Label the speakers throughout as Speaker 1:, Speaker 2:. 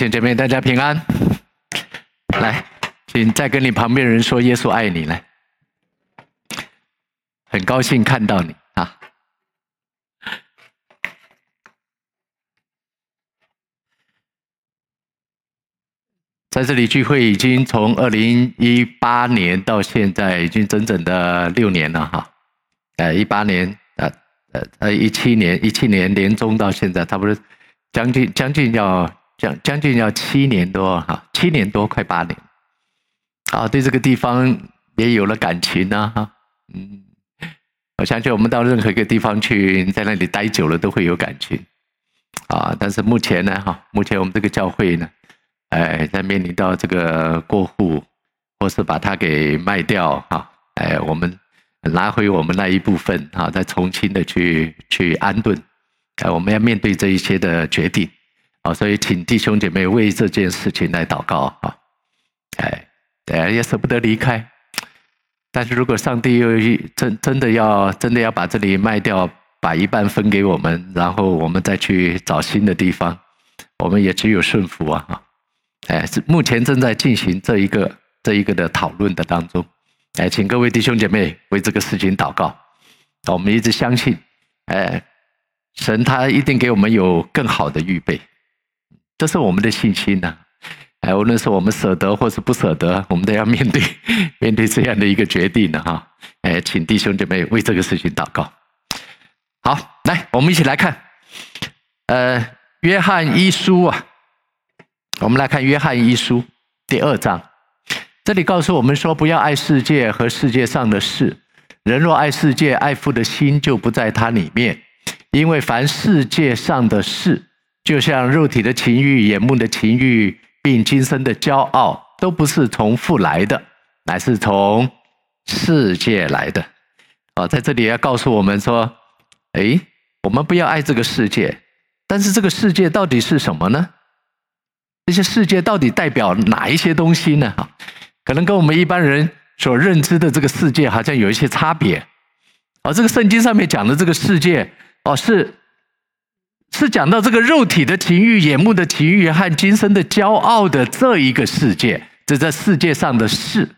Speaker 1: 兄姐妹，大家平安。来，请再跟你旁边人说：“耶稣爱你。”来，很高兴看到你啊！在这里聚会已经从二零一八年到现在，已经整整的六年了哈。呃，一八年，呃呃呃，一七年，一七年年中到现在，差不多将近将近要。将将近要七年多哈，七年多快八年，啊，对这个地方也有了感情呢哈，嗯，我相信我们到任何一个地方去，在那里待久了都会有感情，啊，但是目前呢哈，目前我们这个教会呢，哎，在面临到这个过户，或是把它给卖掉哈，哎，我们拿回我们那一部分哈，再重新的去去安顿，哎，我们要面对这一些的决定。好，所以请弟兄姐妹为这件事情来祷告啊！哎，对，也舍不得离开。但是如果上帝又真真的要真的要把这里卖掉，把一半分给我们，然后我们再去找新的地方，我们也只有顺服啊！哎，是目前正在进行这一个这一个的讨论的当中。哎，请各位弟兄姐妹为这个事情祷告。我们一直相信，哎，神他一定给我们有更好的预备。这是我们的信心呐，哎，无论是我们舍得或是不舍得，我们都要面对 面对这样的一个决定的哈。哎，请弟兄姐妹为这个事情祷告。好，来，我们一起来看，呃，约翰一书啊，我们来看约翰一书第二章，这里告诉我们说，不要爱世界和世界上的事。人若爱世界，爱父的心就不在他里面，因为凡世界上的事。就像肉体的情欲、眼目的情欲，并今生的骄傲，都不是从父来的，乃是从世界来的。啊，在这里要告诉我们说，哎，我们不要爱这个世界，但是这个世界到底是什么呢？这些世界到底代表哪一些东西呢？哈，可能跟我们一般人所认知的这个世界好像有一些差别。啊，这个圣经上面讲的这个世界，哦，是。是讲到这个肉体的情欲、眼目的情欲和今生的骄傲的这一个世界，这在世界上的事，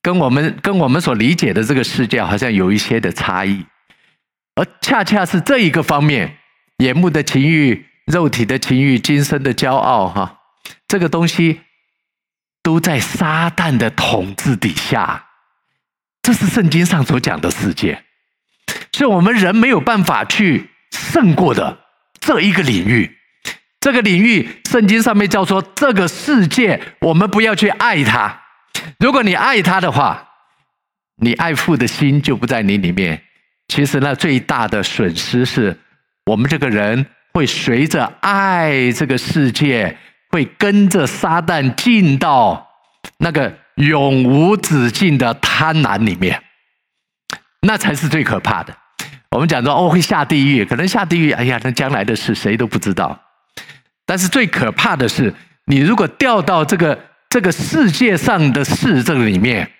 Speaker 1: 跟我们跟我们所理解的这个世界好像有一些的差异，而恰恰是这一个方面，眼目的情欲、肉体的情欲、今生的骄傲，哈，这个东西都在撒旦的统治底下，这是圣经上所讲的世界，是我们人没有办法去胜过的。这一个领域，这个领域，圣经上面叫做这个世界，我们不要去爱它。如果你爱它的话，你爱父的心就不在你里面。其实呢，最大的损失是我们这个人会随着爱这个世界，会跟着撒旦进到那个永无止境的贪婪里面，那才是最可怕的。我们讲说哦，会下地狱，可能下地狱，哎呀，那将来的事谁都不知道。但是最可怕的是，你如果掉到这个这个世界上的事这里面，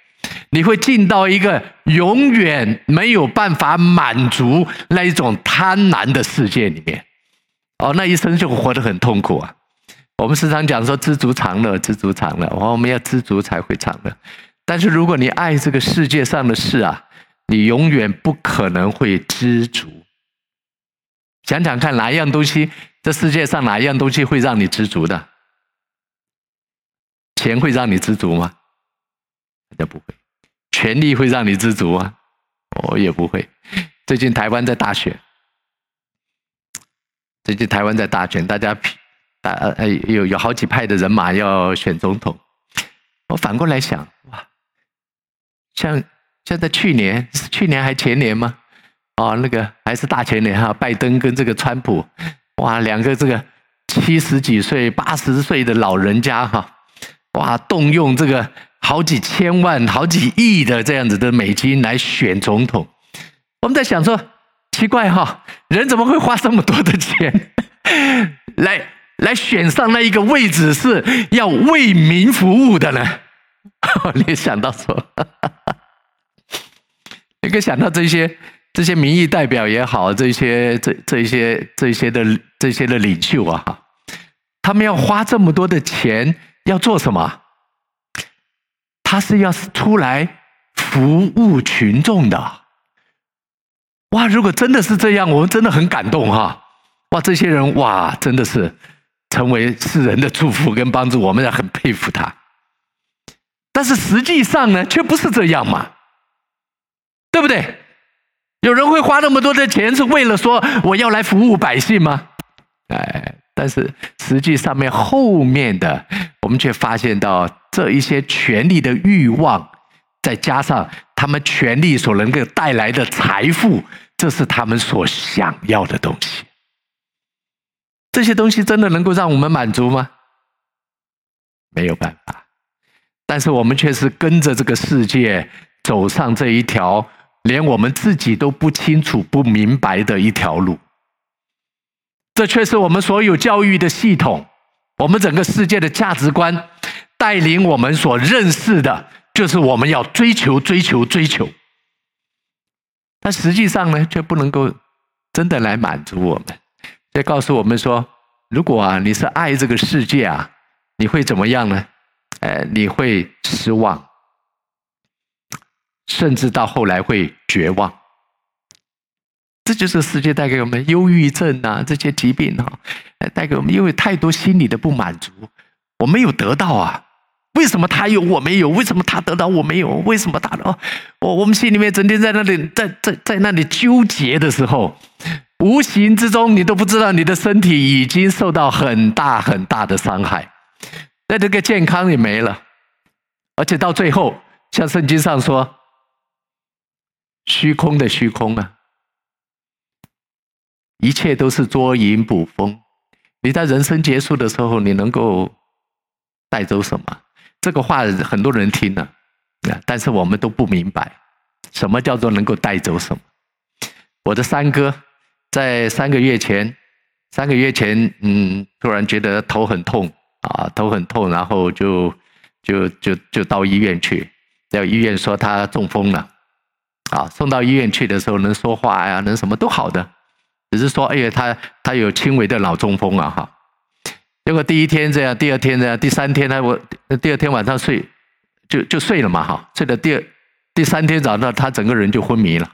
Speaker 1: 你会进到一个永远没有办法满足那一种贪婪的世界里面。哦，那一生就活得很痛苦啊。我们时常讲说知足常乐，知足常乐。哦，我们要知足才会常乐。但是如果你爱这个世界上的事啊，你永远不可能会知足。想想看，哪一样东西，这世界上哪一样东西会让你知足的？钱会让你知足吗？那不会。权力会让你知足吗？我也不会。最近台湾在大选，最近台湾在大选，大家大呃有有好几派的人马要选总统。我反过来想，哇，像。像在去年，是去年还前年吗？哦，那个还是大前年哈，拜登跟这个川普，哇，两个这个七十几岁、八十岁的老人家哈，哇，动用这个好几千万、好几亿的这样子的美金来选总统。我们在想说，奇怪哈，人怎么会花这么多的钱 来来选上那一个位置，是要为民服务的呢？你想到说。你可以想到这些这些民意代表也好，这些这这些这些的这些的领袖啊，他们要花这么多的钱要做什么？他是要出来服务群众的。哇！如果真的是这样，我们真的很感动哈！哇，这些人哇，真的是成为世人的祝福跟帮助，我们也很佩服他。但是实际上呢，却不是这样嘛，对不对？有人会花那么多的钱，是为了说我要来服务百姓吗？哎，但是实际上面后面的，我们却发现到这一些权力的欲望，再加上他们权力所能够带来的财富，这是他们所想要的东西。这些东西真的能够让我们满足吗？没有办法。但是我们却是跟着这个世界走上这一条连我们自己都不清楚、不明白的一条路。这却是我们所有教育的系统，我们整个世界的价值观带领我们所认识的，就是我们要追求、追求、追求。但实际上呢，却不能够真的来满足我们。这告诉我们说，如果啊你是爱这个世界啊，你会怎么样呢？呃，你会失望，甚至到后来会绝望。这就是世界带给我们忧郁症啊，这些疾病啊，带给我们因为太多心理的不满足，我没有得到啊，为什么他有我没有？为什么他得到我没有？为什么他哦？我我们心里面整天在那里在在在那里纠结的时候，无形之中你都不知道你的身体已经受到很大很大的伤害。那这个健康也没了，而且到最后，像圣经上说，虚空的虚空啊，一切都是捉影捕风。你在人生结束的时候，你能够带走什么？这个话很多人听了，但是我们都不明白，什么叫做能够带走什么？我的三哥在三个月前，三个月前，嗯，突然觉得头很痛。啊，头很痛，然后就就就就到医院去，到医院说他中风了，啊，送到医院去的时候能说话呀，能什么都好的，只是说，哎呀，他他有轻微的脑中风啊，哈，结果第一天这样，第二天这样，第三天呢，我第二天晚上睡就就睡了嘛，哈，睡了第二第三天早上他整个人就昏迷了，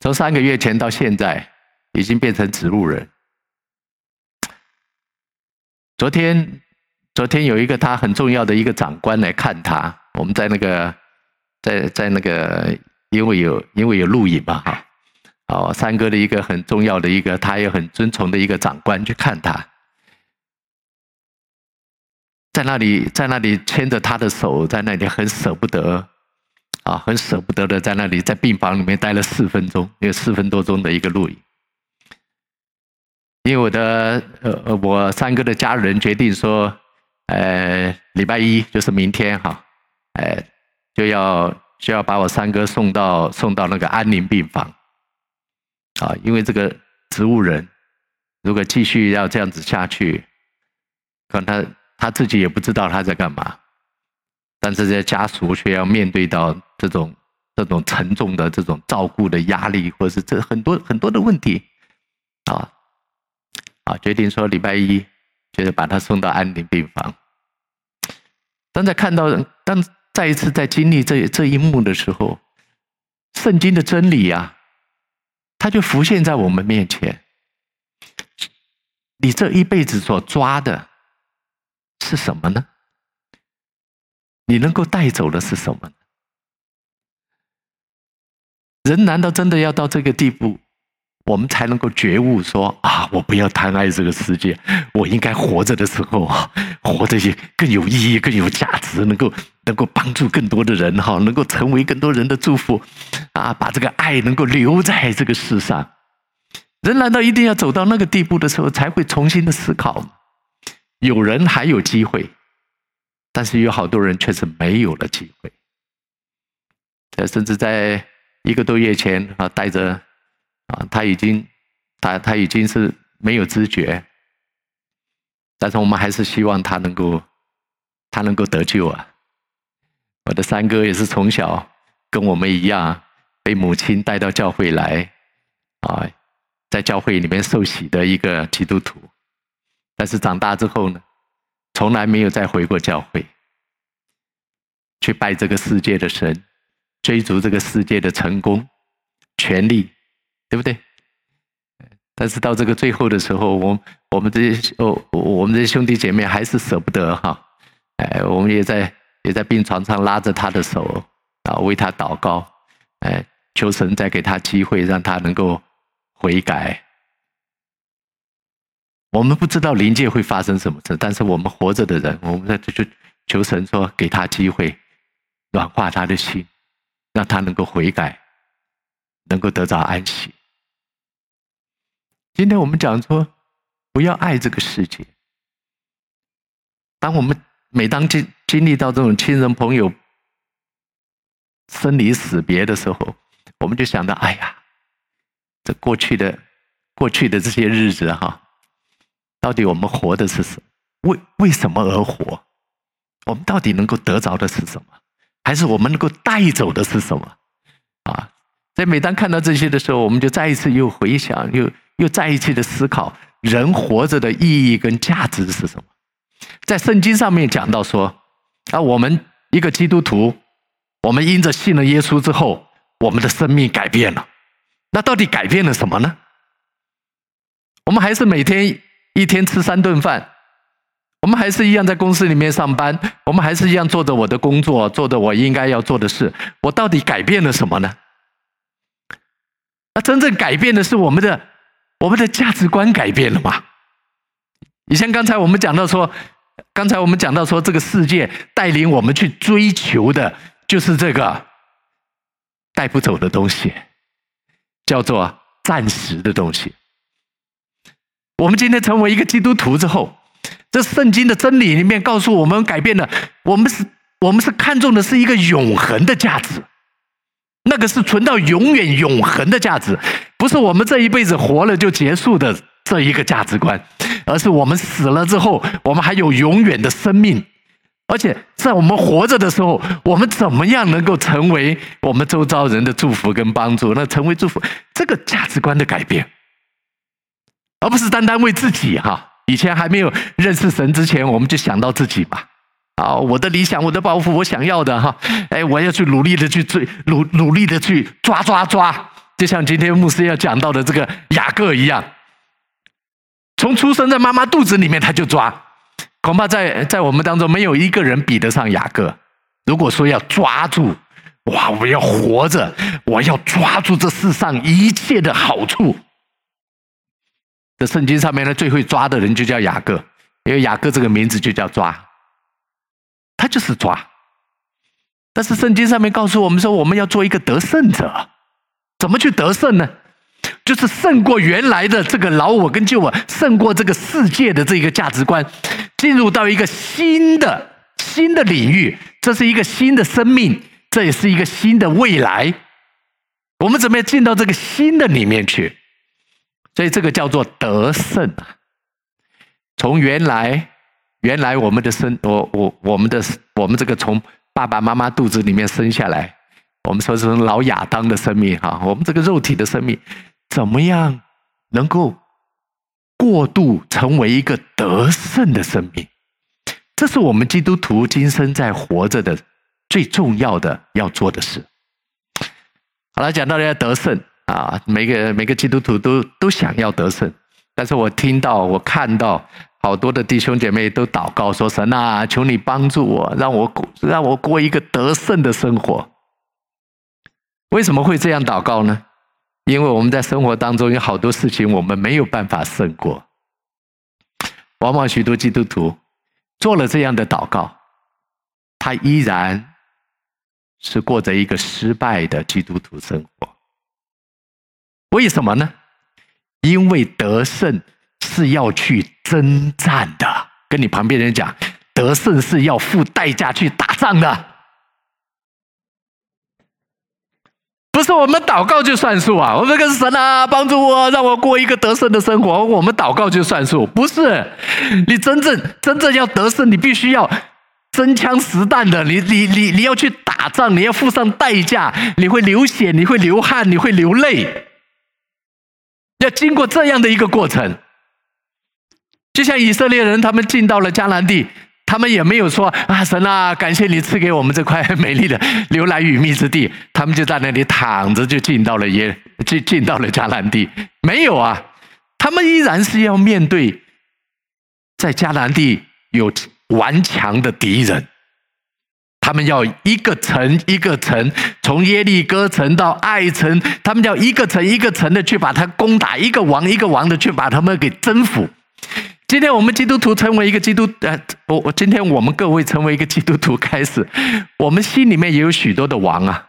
Speaker 1: 从三个月前到现在已经变成植物人。昨天，昨天有一个他很重要的一个长官来看他。我们在那个，在在那个，因为有因为有录影嘛，哈，哦，三哥的一个很重要的一个，他也很尊崇的一个长官去看他，在那里在那里牵着他的手，在那里很舍不得，啊，很舍不得的在那里在病房里面待了四分钟，有四分多钟的一个录影。因为我的呃呃，我三哥的家人决定说，呃，礼拜一就是明天哈，呃，就要就要把我三哥送到送到那个安宁病房，啊，因为这个植物人如果继续要这样子下去，可能他他自己也不知道他在干嘛，但是这些家属却要面对到这种这种沉重的这种照顾的压力，或者是这很多很多的问题，啊。啊，决定说礼拜一就是把他送到安宁病房。当在看到，当再一次在经历这这一幕的时候，圣经的真理啊，它就浮现在我们面前。你这一辈子所抓的是什么呢？你能够带走的是什么？人难道真的要到这个地步？我们才能够觉悟说啊，我不要贪爱这个世界，我应该活着的时候啊，活着也更有意义、更有价值，能够能够帮助更多的人哈，能够成为更多人的祝福，啊，把这个爱能够留在这个世上。人难道一定要走到那个地步的时候才会重新的思考吗？有人还有机会，但是有好多人却是没有了机会。甚至在一个多月前啊，带着。啊，他已经，他他已经是没有知觉，但是我们还是希望他能够，他能够得救啊。我的三哥也是从小跟我们一样，被母亲带到教会来，啊，在教会里面受洗的一个基督徒，但是长大之后呢，从来没有再回过教会，去拜这个世界的神，追逐这个世界的成功、权力，对不对？但是到这个最后的时候，我我们这些哦，我们这些兄弟姐妹还是舍不得哈，哎，我们也在也在病床上拉着他的手啊，为他祷告，哎，求神再给他机会，让他能够悔改。我们不知道灵界会发生什么事，但是我们活着的人，我们在这就求神说，给他机会，软化他的心，让他能够悔改，能够得着安息。今天我们讲说，不要爱这个世界。当我们每当经经历到这种亲人朋友生离死别的时候，我们就想到：哎呀，这过去的过去的这些日子哈。到底我们活的是什？为为什么而活？我们到底能够得着的是什么？还是我们能够带走的是什么？啊！在每当看到这些的时候，我们就再一次又回想，又又再一次的思考，人活着的意义跟价值是什么？在圣经上面讲到说，啊，我们一个基督徒，我们因着信了耶稣之后，我们的生命改变了。那到底改变了什么呢？我们还是每天。一天吃三顿饭，我们还是一样在公司里面上班，我们还是一样做着我的工作，做着我应该要做的事。我到底改变了什么呢？那真正改变的是我们的我们的价值观改变了吗？以前刚才我们讲到说，刚才我们讲到说，这个世界带领我们去追求的就是这个带不走的东西，叫做暂时的东西。我们今天成为一个基督徒之后，这圣经的真理里面告诉我们，改变了我们是，我们是看重的是一个永恒的价值，那个是存到永远永恒的价值，不是我们这一辈子活了就结束的这一个价值观，而是我们死了之后，我们还有永远的生命，而且在我们活着的时候，我们怎么样能够成为我们周遭人的祝福跟帮助？那成为祝福，这个价值观的改变。而不是单单为自己哈，以前还没有认识神之前，我们就想到自己吧，啊，我的理想，我的抱负，我想要的哈，哎，我要去努力的去追，努努力的去抓抓抓，就像今天牧师要讲到的这个雅各一样，从出生在妈妈肚子里面他就抓，恐怕在在我们当中没有一个人比得上雅各。如果说要抓住，哇，我要活着，我要抓住这世上一切的好处。这圣经上面呢，最会抓的人就叫雅各，因为雅各这个名字就叫抓，就是抓。但是圣经上面告诉我们说，我们要做一个得胜者，怎么去得胜呢？就是胜过原来的这个老我跟旧我，胜过这个世界的这个价值观，进入到一个新的新的领域，这是一个新的生命，这也是一个新的未来。我们怎么样进到这个新的里面去？所以这个叫做得胜！从原来原来我们的生，我我我们的我们这个从爸爸妈妈肚子里面生下来，我们说是老亚当的生命哈，我们这个肉体的生命，怎么样能够过渡成为一个得胜的生命？这是我们基督徒今生在活着的最重要的要做的事。好了，讲到要得胜。啊，每个每个基督徒都都想要得胜，但是我听到我看到好多的弟兄姐妹都祷告说：“神啊，求你帮助我，让我过让我过一个得胜的生活。”为什么会这样祷告呢？因为我们在生活当中有好多事情我们没有办法胜过，往往许多基督徒做了这样的祷告，他依然是过着一个失败的基督徒生活。为什么呢？因为得胜是要去征战的。跟你旁边人讲，得胜是要付代价去打仗的，不是我们祷告就算数啊！我们跟神啊，帮助我，让我过一个得胜的生活。我们祷告就算数，不是？你真正真正要得胜，你必须要真枪实弹的。你你你你要去打仗，你要付上代价，你会流血，你会流汗，你会流泪。要经过这样的一个过程，就像以色列人，他们进到了迦南地，他们也没有说啊，神啊，感谢你赐给我们这块美丽的流奶与蜜之地，他们就在那里躺着就进到了耶，进进到了迦南地，没有啊，他们依然是要面对在迦南地有顽强的敌人。他们要一个城一个城，从耶利哥城到爱城，他们要一个城一个城的去把它攻打，一个王一个王的去把他们给征服。今天我们基督徒成为一个基督，呃，我我今天我们各位成为一个基督徒开始，我们心里面也有许多的王啊，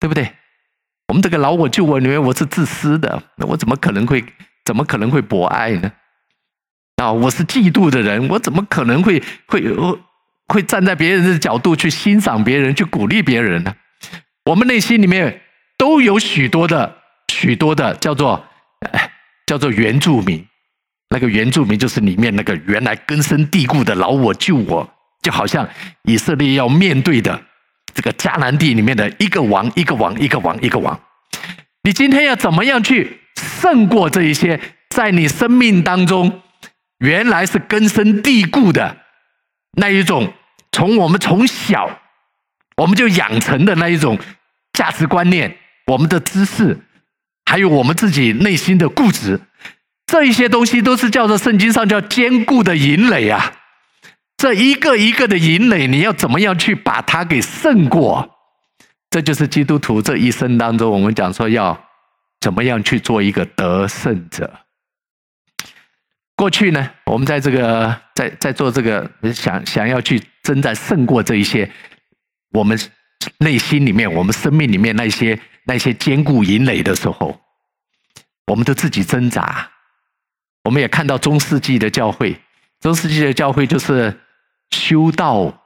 Speaker 1: 对不对？我们这个老我救我里面，我是自私的，我怎么可能会怎么可能会博爱呢？啊，我是嫉妒的人，我怎么可能会会？会站在别人的角度去欣赏别人，去鼓励别人呢？我们内心里面都有许多的、许多的叫做叫做原住民。那个原住民就是里面那个原来根深蒂固的老我、旧我，就好像以色列要面对的这个迦南地里面的一个王、一个王、一个王、一个王。你今天要怎么样去胜过这一些在你生命当中原来是根深蒂固的那一种？从我们从小，我们就养成的那一种价值观念，我们的知识，还有我们自己内心的固执，这一些东西都是叫做圣经上叫坚固的营垒啊。这一个一个的营垒，你要怎么样去把它给胜过？这就是基督徒这一生当中，我们讲说要怎么样去做一个得胜者。过去呢，我们在这个在在做这个想想要去征战胜过这一些，我们内心里面、我们生命里面那些那些坚固营垒的时候，我们都自己挣扎。我们也看到中世纪的教会，中世纪的教会就是修道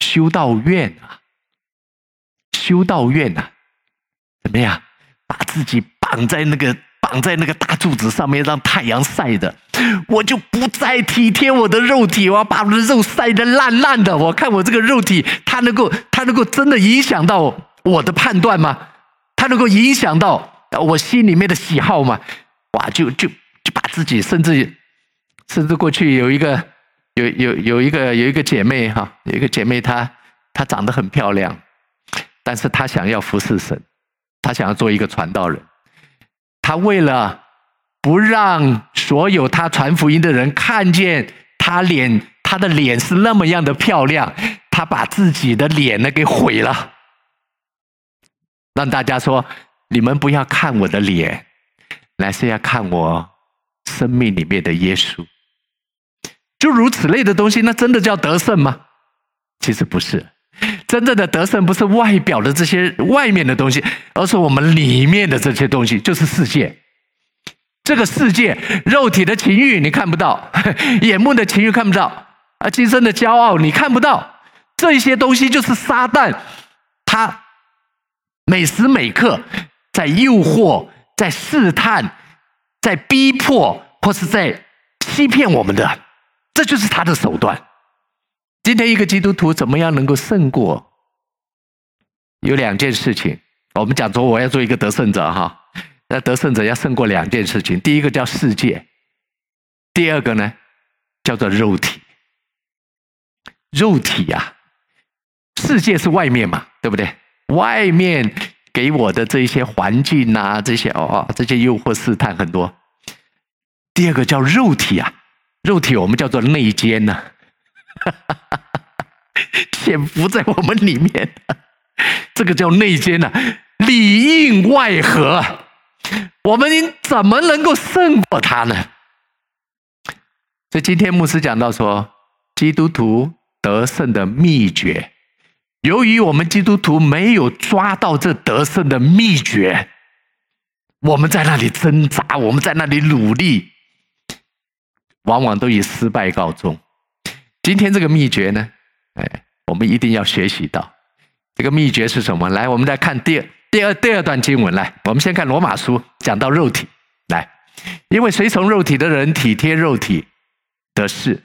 Speaker 1: 修道院啊，修道院啊，怎么样把自己绑在那个。绑在那个大柱子上面，让太阳晒的，我就不再体贴我的肉体，我要把我的肉晒得烂烂的。我看我这个肉体，它能够，它能够真的影响到我的判断吗？它能够影响到我心里面的喜好吗？哇，就就自己，甚至甚至过去有一个有有有一个有一个姐妹哈，有一个姐妹她她长得很漂亮，但是她想要服侍神，她想要做一个传道人。他为了不让所有他传福音的人看见他脸，他的脸是那么样的漂亮，他把自己的脸呢给毁了，让大家说：你们不要看我的脸，乃是要看我生命里面的耶稣。就如此类的东西，那真的叫得胜吗？其实不是。真正的得胜不是外表的这些外面的东西，而是我们里面的这些东西，就是世界。这个世界，肉体的情欲你看不到，眼目的情欲看不到，啊，今生的骄傲你看不到。这些东西就是撒旦，他每时每刻在诱惑、在试探、在逼迫，或是在欺骗我们的，这就是他的手段。今天一个基督徒怎么样能够胜过？有两件事情，我们讲说我要做一个得胜者哈，那得胜者要胜过两件事情，第一个叫世界，第二个呢叫做肉体。肉体呀，世界是外面嘛，对不对？外面给我的这些环境呐，这些哦，这些诱惑试探很多。第二个叫肉体啊，肉体我们叫做内奸呐。哈哈哈潜伏在我们里面，这个叫内奸呐，里应外合，我们怎么能够胜过他呢？所以今天牧师讲到说，基督徒得胜的秘诀，由于我们基督徒没有抓到这得胜的秘诀，我们在那里挣扎，我们在那里努力，往往都以失败告终。今天这个秘诀呢，哎，我们一定要学习到。这个秘诀是什么？来，我们来看第二、第二、第二段经文。来，我们先看罗马书，讲到肉体。来，因为随从肉体的人体贴肉体的事，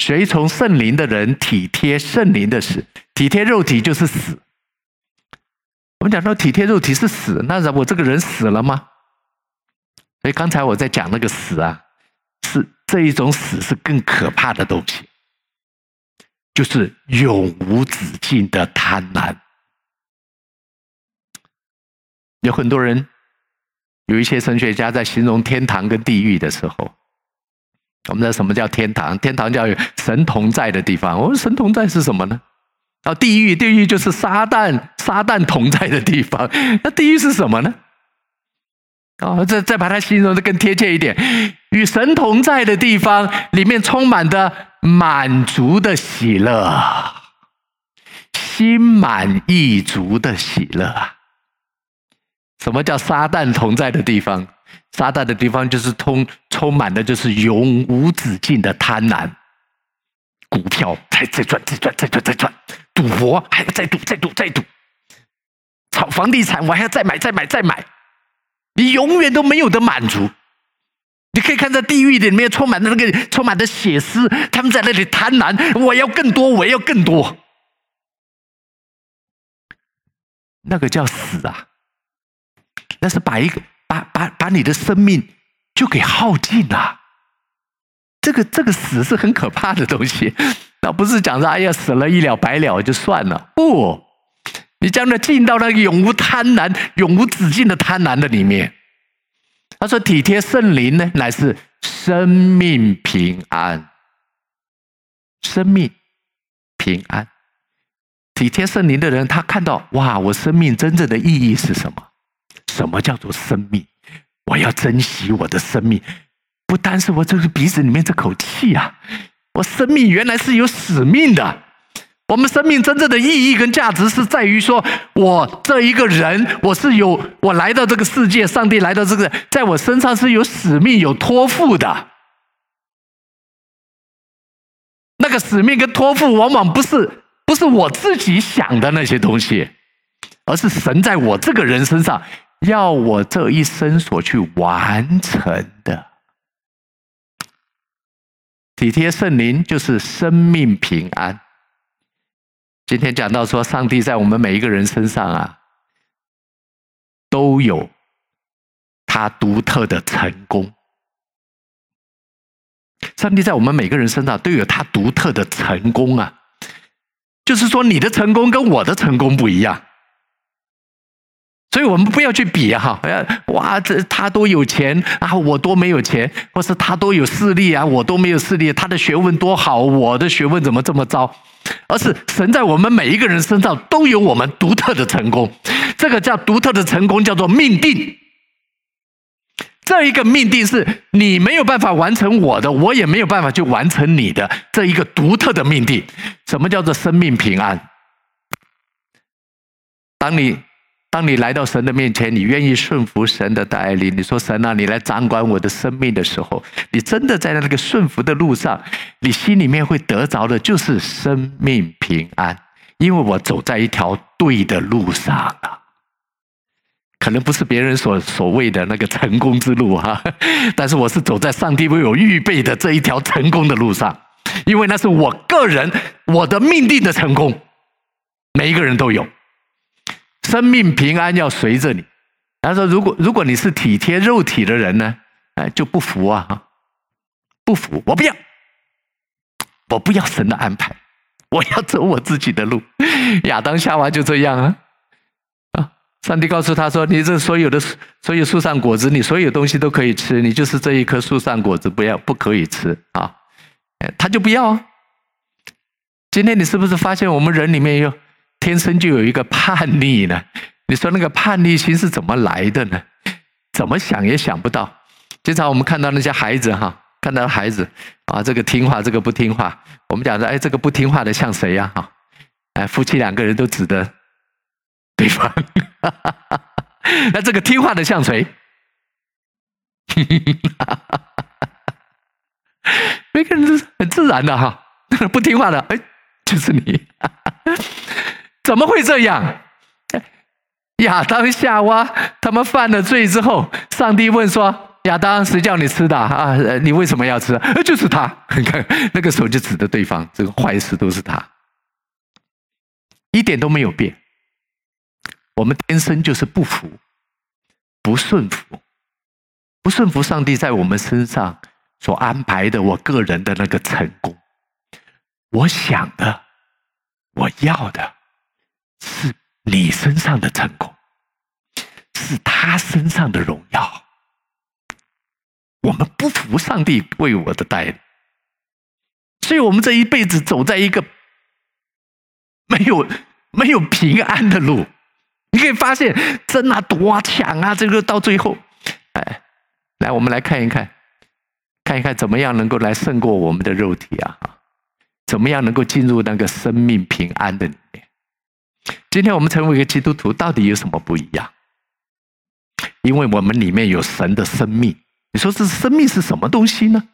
Speaker 1: 随从圣灵的人体贴圣灵的事。体贴肉体就是死。我们讲到体贴肉体是死，那我这个人死了吗？所以刚才我在讲那个死啊，是这一种死是更可怕的东西，就是永无止境的贪婪。有很多人，有一些神学家在形容天堂跟地狱的时候，我们知道什么叫天堂？天堂叫神同在的地方。我们神同在是什么呢？啊，地狱，地狱就是撒旦，撒旦同在的地方。那地狱是什么呢？啊，再再把它形容的更贴切一点，与神同在的地方，里面充满的满足的喜乐，心满意足的喜乐啊。什么叫撒旦同在的地方？撒旦的地方就是充充满的，就是永无止境的贪婪。股票在在赚，再赚，再赚，再赚；赌博还要再赌，再赌，再赌；炒房地产我还要再买，再买，再买。你永远都没有的满足。你可以看在地狱里面充满的那个充满的血丝，他们在那里贪婪，我要更多，我要更多。那个叫死啊！那是把一个把把把你的生命就给耗尽了，这个这个死是很可怕的东西，那不是讲说哎呀死了一了百了就算了，不，你将来进到那个永无贪婪、永无止境的贪婪的里面。他说体贴圣灵呢，乃是生命平安，生命平安。体贴圣灵的人，他看到哇，我生命真正的意义是什么？什么叫做生命？我要珍惜我的生命，不单是我这个鼻子里面这口气啊！我生命原来是有使命的。我们生命真正的意义跟价值是在于说，我这一个人，我是有我来到这个世界，上帝来到这个，在我身上是有使命、有托付的。那个使命跟托付，往往不是不是我自己想的那些东西，而是神在我这个人身上。要我这一生所去完成的，体贴圣灵就是生命平安。今天讲到说，上帝在我们每一个人身上啊，都有他独特的成功。上帝在我们每个人身上都有他独特的成功啊，就是说，你的成功跟我的成功不一样。所以我们不要去比哈，哇，这他多有钱啊，我多没有钱，或是他多有势力啊，我多没有势力，他的学问多好，我的学问怎么这么糟？而是神在我们每一个人身上都有我们独特的成功，这个叫独特的成功，叫做命定。这一个命定是你没有办法完成我的，我也没有办法去完成你的这一个独特的命定。什么叫做生命平安？当你。当你来到神的面前，你愿意顺服神的带领，你说神啊，你来掌管我的生命的时候，你真的在那个顺服的路上，你心里面会得着的就是生命平安，因为我走在一条对的路上啊，可能不是别人所所谓的那个成功之路哈，但是我是走在上帝为我预备的这一条成功的路上，因为那是我个人我的命定的成功，每一个人都有。生命平安要随着你。他说：“如果如果你是体贴肉体的人呢，哎，就不服啊，不服，我不要，我不要神的安排，我要走我自己的路。”亚当夏娃就这样啊啊！上帝告诉他说：“你这所有的所有树上果子，你所有东西都可以吃，你就是这一棵树上果子不要不可以吃啊！”他就不要啊。今天你是不是发现我们人里面有？天生就有一个叛逆呢，你说那个叛逆心是怎么来的呢？怎么想也想不到。经常我们看到那些孩子哈，看到孩子啊，这个听话，这个不听话。我们讲说，哎，这个不听话的像谁呀？哈，哎，夫妻两个人都指的 对方。那这个听话的像谁？每个人都是很自然的哈，不听话的，哎，就是你。怎么会这样？亚当夏娃他们犯了罪之后，上帝问说：“亚当，谁叫你吃的啊？你为什么要吃？就是他。你 看那个时候就指着对方，这个坏事都是他，一点都没有变。我们天生就是不服、不顺服、不顺服上帝在我们身上所安排的我个人的那个成功。我想的，我要的，是你身上的成功，是他身上的荣耀。我们不服上帝为我的带领，所以我们这一辈子走在一个没有没有平安的路。你可以发现，争啊夺啊抢啊，这个到最后，哎，来，我们来看一看，看一看怎么样能够来胜过我们的肉体啊？怎么样能够进入那个生命平安的里面？今天我们成为一个基督徒，到底有什么不一样？因为我们里面有神的生命。你说这生命是什么东西呢？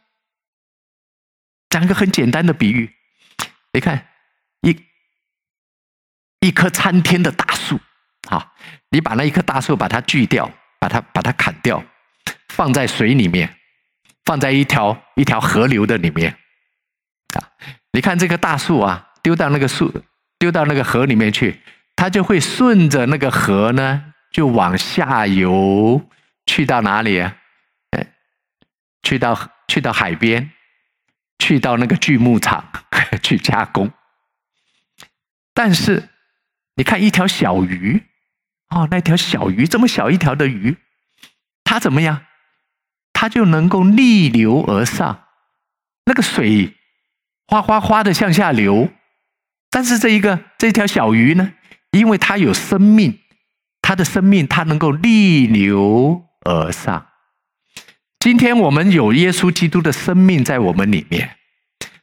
Speaker 1: 讲一个很简单的比喻，你看一一棵参天的大树，啊，你把那一棵大树把它锯掉，把它把它砍掉，放在水里面，放在一条一条河流的里面，啊，你看这棵大树啊，丢到那个树，丢到那个河里面去，它就会顺着那个河呢，就往下游，去到哪里啊？去到去到海边，去到那个锯木厂 去加工。但是，你看一条小鱼，哦，那条小鱼这么小一条的鱼，它怎么样？它就能够逆流而上，那个水哗哗哗的向下流。但是这一个这条小鱼呢，因为它有生命，它的生命它能够逆流而上。今天我们有耶稣基督的生命在我们里面，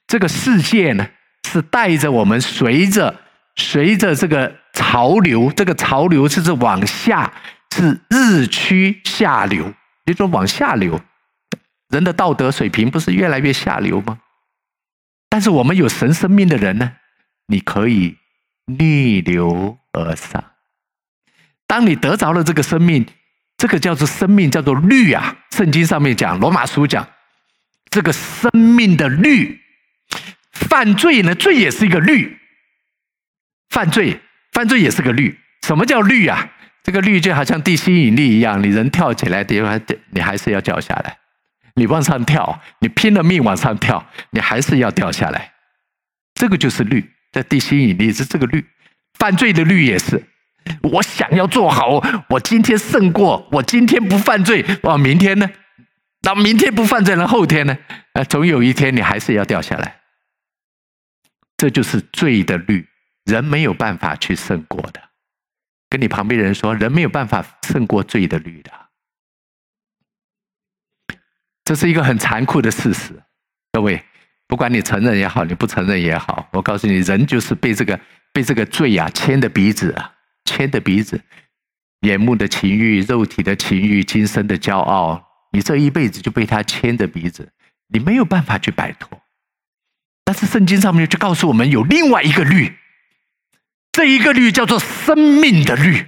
Speaker 1: 这个世界呢是带着我们随着随着这个潮流，这个潮流就是往下，是日趋下流，也就往下流。人的道德水平不是越来越下流吗？但是我们有神生命的人呢，你可以逆流而上。当你得着了这个生命。这个叫做生命，叫做律啊！圣经上面讲，罗马书讲，这个生命的律，犯罪呢，罪也是一个律，犯罪，犯罪也是个律。什么叫律啊？这个律就好像地心引力一样，你人跳起来，地方你还是要掉下来；你往上跳，你拼了命往上跳，你还是要掉下来。这个就是律，在地心引力是这个律，犯罪的律也是。我想要做好，我今天胜过，我今天不犯罪，哇，明天呢？那明天不犯罪，那后天呢？呃，总有一天你还是要掉下来。这就是罪的律，人没有办法去胜过的。跟你旁边人说，人没有办法胜过罪的律的。这是一个很残酷的事实。各位，不管你承认也好，你不承认也好，我告诉你，人就是被这个被这个罪啊牵的鼻子啊。牵的鼻子，眼目的情欲、肉体的情欲、今生的骄傲，你这一辈子就被他牵着鼻子，你没有办法去摆脱。但是圣经上面就告诉我们，有另外一个律，这一个律叫做生命的律。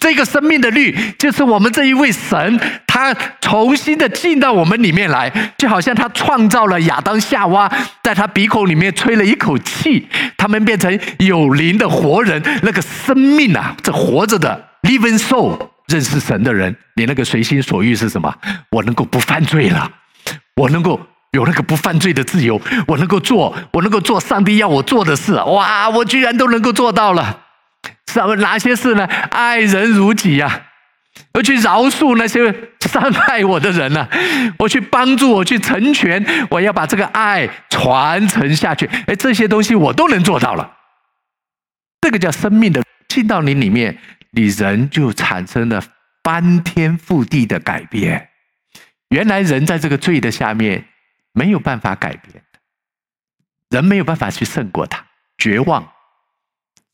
Speaker 1: 这个生命的律，就是我们这一位神，他重新的进到我们里面来，就好像他创造了亚当夏娃，在他鼻孔里面吹了一口气，他们变成有灵的活人。那个生命啊，这活着的 living soul，认识神的人，你那个随心所欲是什么？我能够不犯罪了，我能够有那个不犯罪的自由，我能够做，我能够做上帝要我做的事。哇，我居然都能够做到了。什么哪些事呢？爱人如己呀、啊！我去饶恕那些伤害我的人呢、我去帮助，我去成全，我要把这个爱传承下去。哎，这些东西我都能做到了。这个叫生命的进到你里面，你人就产生了翻天覆地的改变。原来人在这个罪的下面没有办法改变，人没有办法去胜过他，绝望。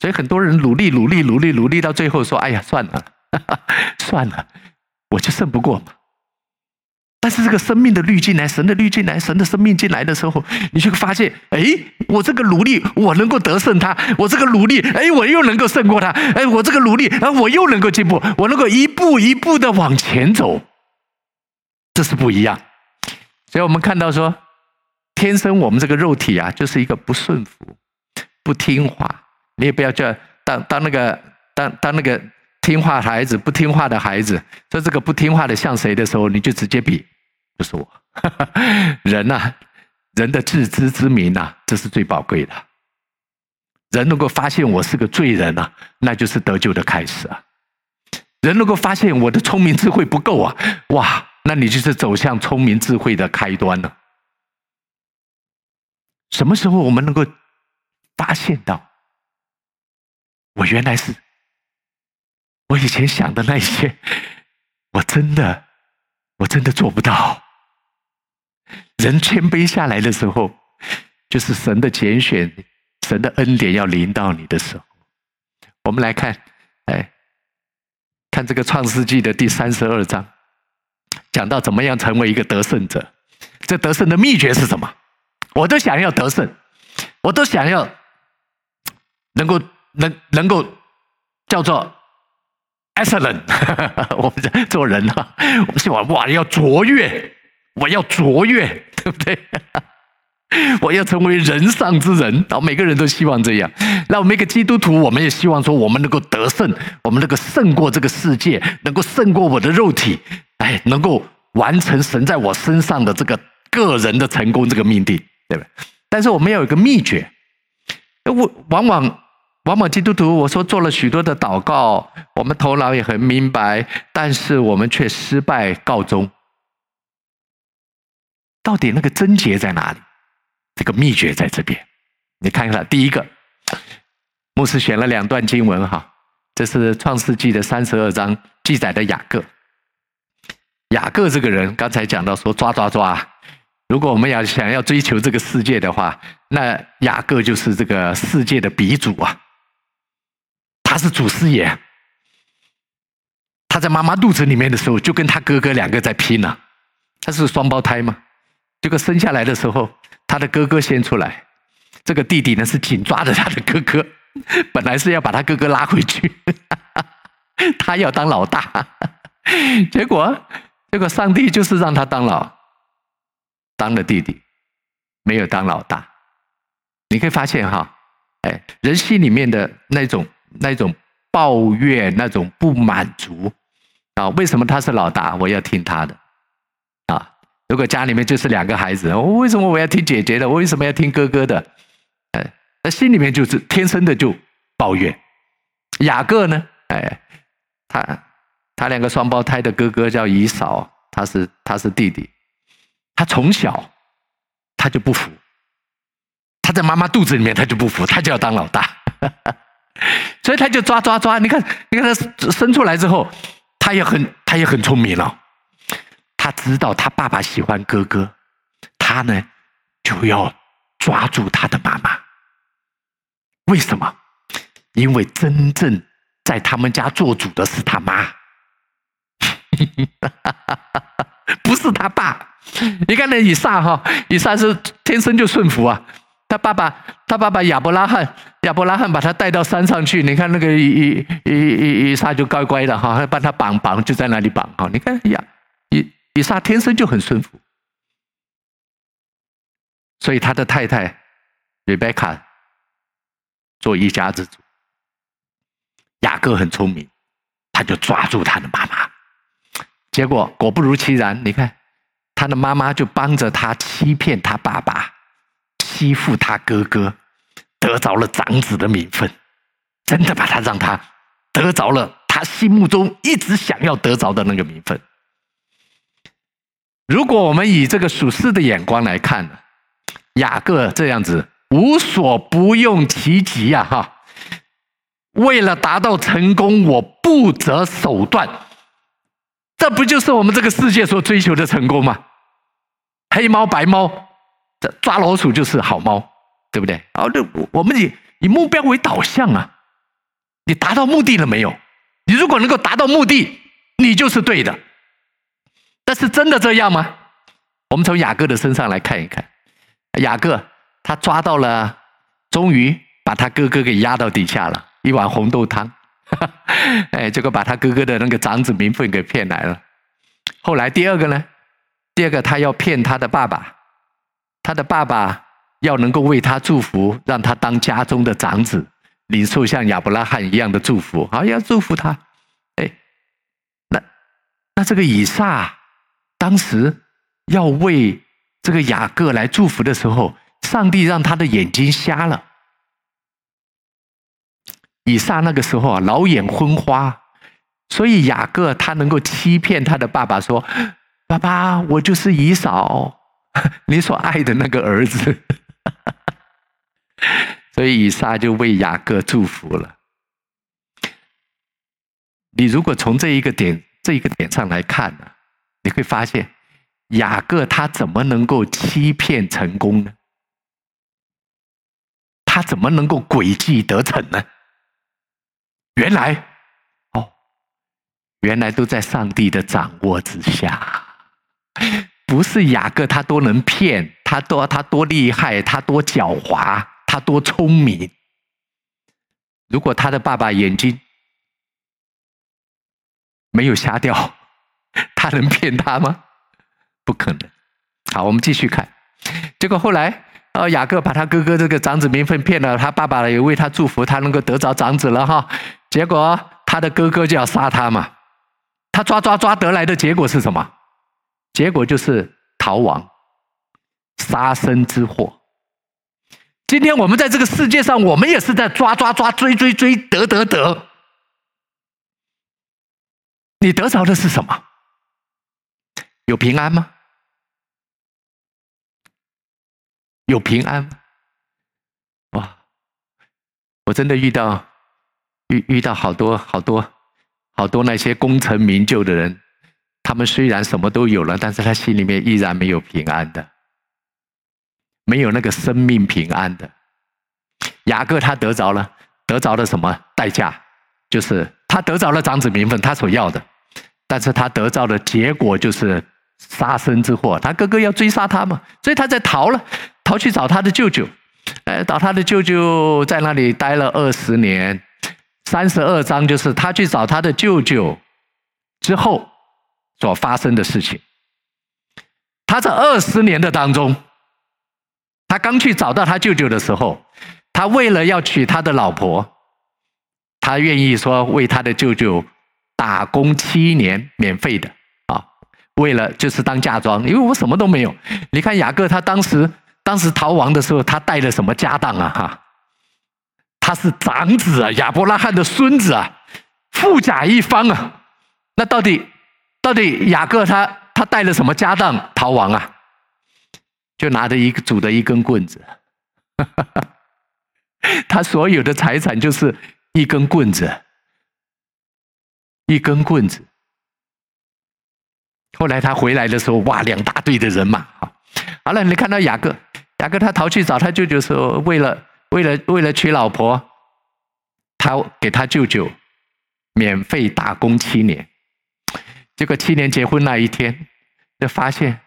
Speaker 1: 所以很多人努力努力努力努力，到最后说：“哎呀，算了，算了，我就胜不过。”但是这个生命的滤进来，神的滤进来，神的生命进来的时候，你就会发现：哎，我这个努力，我能够得胜他；我这个努力，哎，我又能够胜过他；哎，我这个努力，啊，我又能够进步，我能够一步一步的往前走。这是不一样。所以我们看到说，天生我们这个肉体啊，就是一个不顺服、不听话。你也不要叫当当那个当当那个听话孩子不听话的孩子，说这个不听话的像谁的时候，你就直接比，就是我，人呐，人的自知之明呐，这是最宝贵的。人能够发现我是个罪人啊，那就是得救的开始啊。人能够发现我的聪明智慧不够啊，哇，那你就是走向聪明智慧的开端了。什么时候我们能够发现到，我原来是我以前想的那些，我真的，我真的做不到。人谦卑下来的时候，就是神的拣选。神的恩典要临到你的时候，我们来看，哎，看这个创世纪的第三十二章，讲到怎么样成为一个得胜者。这得胜的秘诀是什么？我都想要得胜，我都想要能够能能够叫做 excellent。我们做人啊，我们希望哇要卓越，我要卓越，对不对？我要成为人上之人，然后每个人都希望这样。那我们一个基督徒，我们也希望说，我们能够得胜，我们能够胜过这个世界，能够胜过我的肉体，哎，能够完成神在我身上的这个个人的成功这个命定，对不对？但是我们要有一个秘诀。我往往往往基督徒，我说做了许多的祷告，我们头脑也很明白，但是我们却失败告终。到底那个症结在哪里？这个秘诀在这边，你看看，第一个，牧师选了两段经文哈，这是创世纪的三十二章记载的雅各。雅各这个人，刚才讲到说抓抓抓，如果我们要想要追求这个世界的话，那雅各就是这个世界的鼻祖啊，他是祖师爷。他在妈妈肚子里面的时候，就跟他哥哥两个在拼呢、他是双胞胎嘛，结果生下来的时候。他的哥哥先出来，这个弟弟呢是紧抓着他的哥哥，本来是要把他哥哥拉回去，他要当老大，结果结果上帝就是让他当老，当了弟弟，没有当老大。你可以发现哈，哎，人心里面的那种那种抱怨，那种不满足啊，为什么他是老大，我要听他的啊？如果家里面就是两个孩子，我为什么我要听姐姐的？我为什么要听哥哥的？哎，那心里面就是天生的就抱怨。雅各呢？哎，他他两个双胞胎的哥哥叫以扫，他是他是弟弟，他从小他就不服，他在妈妈肚子里面他就不服，他就要当老大，所以他就抓抓抓。你看，你看他生出来之后，他也很他也很聪明了。他知道他爸爸喜欢哥哥，他呢就要抓住他的妈妈。为什么？因为真正在他们家做主的是他妈，不是他爸。你看那以撒哈，以撒是天生就顺服啊。他爸爸，他爸爸亚伯拉罕，亚伯拉罕把他带到山上去。你看那个以以以以以撒就乖乖的哈，帮他绑绑，就在那里绑哈。你看呀，以。以撒天生就很顺服，所以他的太太瑞贝卡做一家之主。雅各很聪明，他就抓住他的妈妈，结果果不如其然，你看他的妈妈就帮着他欺骗他爸爸，欺负他哥哥，得着了长子的名分，真的把他让他得着了他心目中一直想要得着的那个名分。如果我们以这个属世的眼光来看呢，雅各这样子无所不用其极呀，哈！为了达到成功，我不择手段，这不就是我们这个世界所追求的成功吗？黑猫白猫，这抓老鼠就是好猫，对不对？哦，那我们以以目标为导向啊！你达到目的了没有？你如果能够达到目的，你就是对的。但是真的这样吗？我们从雅各的身上来看一看，雅各他抓到了，终于把他哥哥给压到底下了，一碗红豆汤，哈 哎，结果把他哥哥的那个长子名分给骗来了。后来第二个呢？第二个他要骗他的爸爸，他的爸爸要能够为他祝福，让他当家中的长子，领受像亚伯拉罕一样的祝福，好，要祝福他。哎，那那这个以撒。当时要为这个雅各来祝福的时候，上帝让他的眼睛瞎了。以撒那个时候啊，老眼昏花，所以雅各他能够欺骗他的爸爸说：“爸爸，我就是以扫，你所爱的那个儿子。”所以以撒就为雅各祝福了。你如果从这一个点这一个点上来看呢，你会发现雅各他怎么能够欺骗成功呢？他怎么能够诡计得逞呢？原来，哦，原来都在上帝的掌握之下。不是雅各他多能骗，他多他多厉害，他多狡猾，他多聪明。如果他的爸爸眼睛没有瞎掉，他能骗他吗？不可能。好，我们继续看。结果后来，呃，雅各把他哥哥这个长子名分骗了，他爸爸也为他祝福，他能够得着长子了哈。结果他的哥哥就要杀他嘛，他抓抓抓得来的结果是什么？结果就是逃亡，杀身之祸。今天我们在这个世界上，我们也是在抓抓抓、追追追、得得得。你得着的是什么？有平安吗？有平安？哇！我真的遇到。遇遇到好多好多好多那些功成名就的人，他们虽然什么都有了，但是他心里面依然没有平安的，没有那个生命平安的。雅各他得着了，得着了什么代价？就是他得着了长子名分，他所要的，但是他得着的结果就是杀身之祸。他哥哥要追杀他嘛，所以他在逃了，逃去找他的舅舅，呃，找他的舅舅在那里待了二十年。三十二章就是他去找他的舅舅之后所发生的事情。他这二十年的当中，他刚去找到他舅舅的时候，他为了要娶他的老婆，他愿意说为他的舅舅打工七年免费的啊，为了就是当嫁妆，因为我什么都没有。你看雅各他当时当时逃亡的时候，他带了什么家当啊？哈。他是长子啊，亚伯拉罕的孙子啊，富甲一方啊。那到底到底雅各他他带了什么家当逃亡啊？就拿着一个拄着一根棍子，他所有的财产就是一根棍子，一根棍子。后来他回来的时候，哇，两大队的人马。好，好了，你看到雅各，雅各他逃去找他舅舅的时候，为了。为了为了娶老婆，他给他舅舅免费打工七年，结果七年结婚那一天，就发现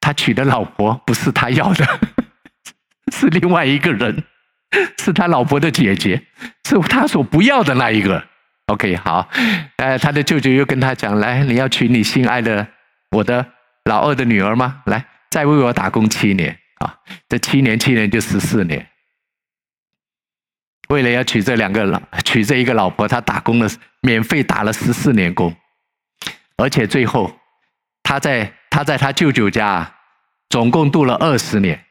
Speaker 1: 他娶的老婆不是他要的，是另外一个人，是他老婆的姐姐，是他所不要的那一个。OK，好，呃，他的舅舅又跟他讲：“来，你要娶你心爱的我的老二的女儿吗？来，再为我打工七年啊！这七年七年就十四年。”为了要娶这两个老娶这一个老婆，他打工了，免费打了十四年工，而且最后他在他在他舅舅家总共度了二十年，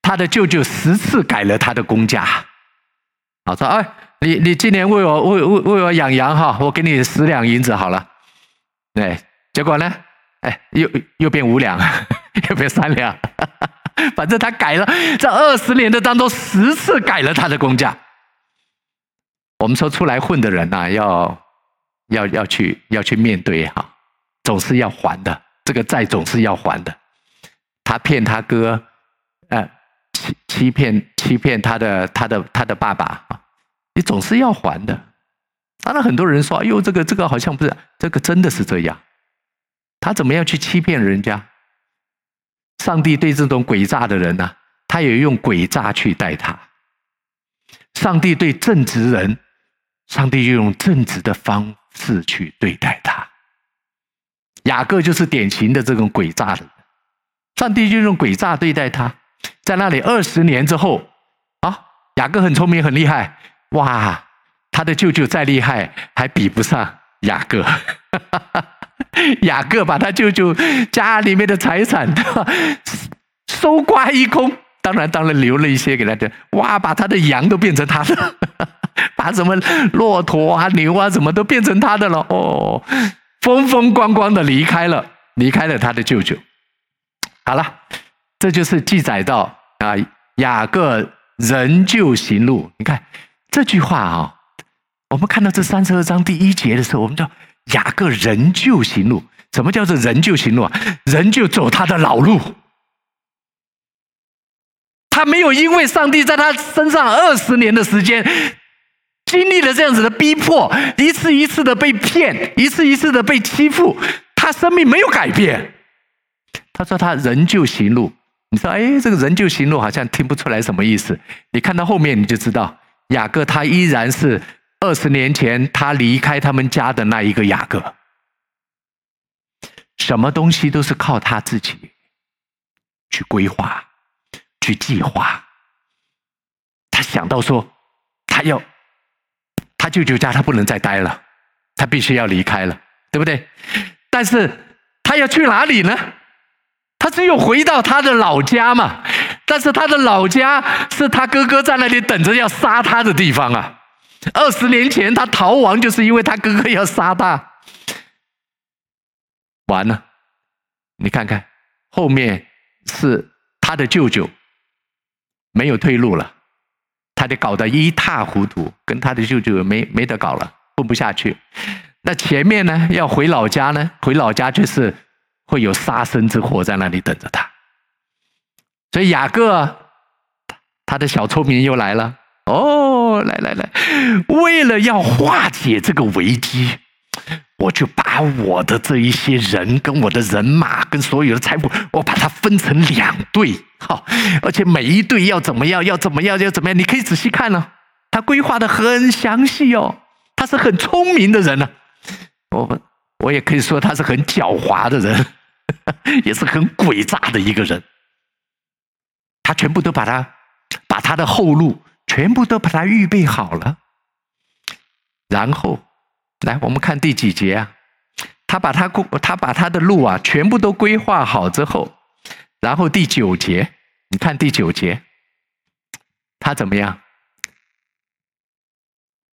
Speaker 1: 他的舅舅十次改了他的工价。好说，哎，你你今年为我为为为我养羊哈，我给你十两银子好了。对，结果呢，哎，又又变五两，又变三两，反正他改了，这二十年的当中十次改了他的工价。我们说出来混的人呐、要要要去要去面对哈，总是要还的，这个债总是要还的。他骗他哥，呃，欺欺骗欺骗他的他的他的爸爸啊，你总是要还的。当然很多人说，哎呦，这个这个好像不是，这个真的是这样。他怎么样去欺骗人家？上帝对这种诡诈的人呢、他也用诡诈去待他。上帝对正直人。上帝就用正直的方是去对待他。雅各就是典型的这种诡诈的人，上帝就用诡诈对待他。在那里二十年之后，啊，雅各很聪明很厉害，哇，他的舅舅再厉害还比不上雅各。雅各把他舅舅家里面的财产 搜刮一空，当然当然留了一些给他的。哇，把他的羊都变成他的，把什么骆驼啊、牛啊，什么都变成他的了。哦，风风光光的离开了，离开了他的舅舅。好了，这就是记载到啊，雅各仍旧行路。你看这句话啊、我们看到这三十二章第一节的时候，我们叫雅各仍旧行路。什么叫做仍旧行路啊？仍旧走他的老路。他没有因为上帝在他身上二十年的时间，经历了这样子的逼迫，一次一次的被骗，一次一次的被欺负，他生命没有改变。他说他仍旧行路。你说，哎，这个仍旧行路好像听不出来什么意思。你看到后面你就知道，雅各他依然是二十年前他离开他们家的那一个雅各。什么东西都是靠他自己去规划、去计划。他想到说，他要舅舅家，他不能再待了，他必须要离开了，对不对？但是他要去哪里呢？他只有回到他的老家嘛。但是他的老家是他哥哥在那里等着要杀他的地方啊。二十年前他逃亡，就是因为他哥哥要杀他。完了，你看看后面是他的舅舅，没有退路了，他得搞得一塌糊涂，跟他的舅舅没没得搞了，混不下去。那前面呢，要回老家呢，回老家就是会有杀身之祸在那里等着他。所以雅各他的小聪明又来了，哦，来来来，为了要化解这个危机。我就把我的这一些人跟我的人马跟所有的财富，我把它分成两队，好，而且每一队要怎么样，要怎么样，要怎么样，你可以仔细看呢、他规划的很详细哦，他是很聪明的人呢、啊。我我也可以说他是很狡猾的人，也是很诡诈的一个人。他全部都把他把他的后路全部都把他预备好了，然后。来，我们看第几节啊？他把他他把他的路啊全部都规划好之后，然后第九节，你看第九节，他怎么样？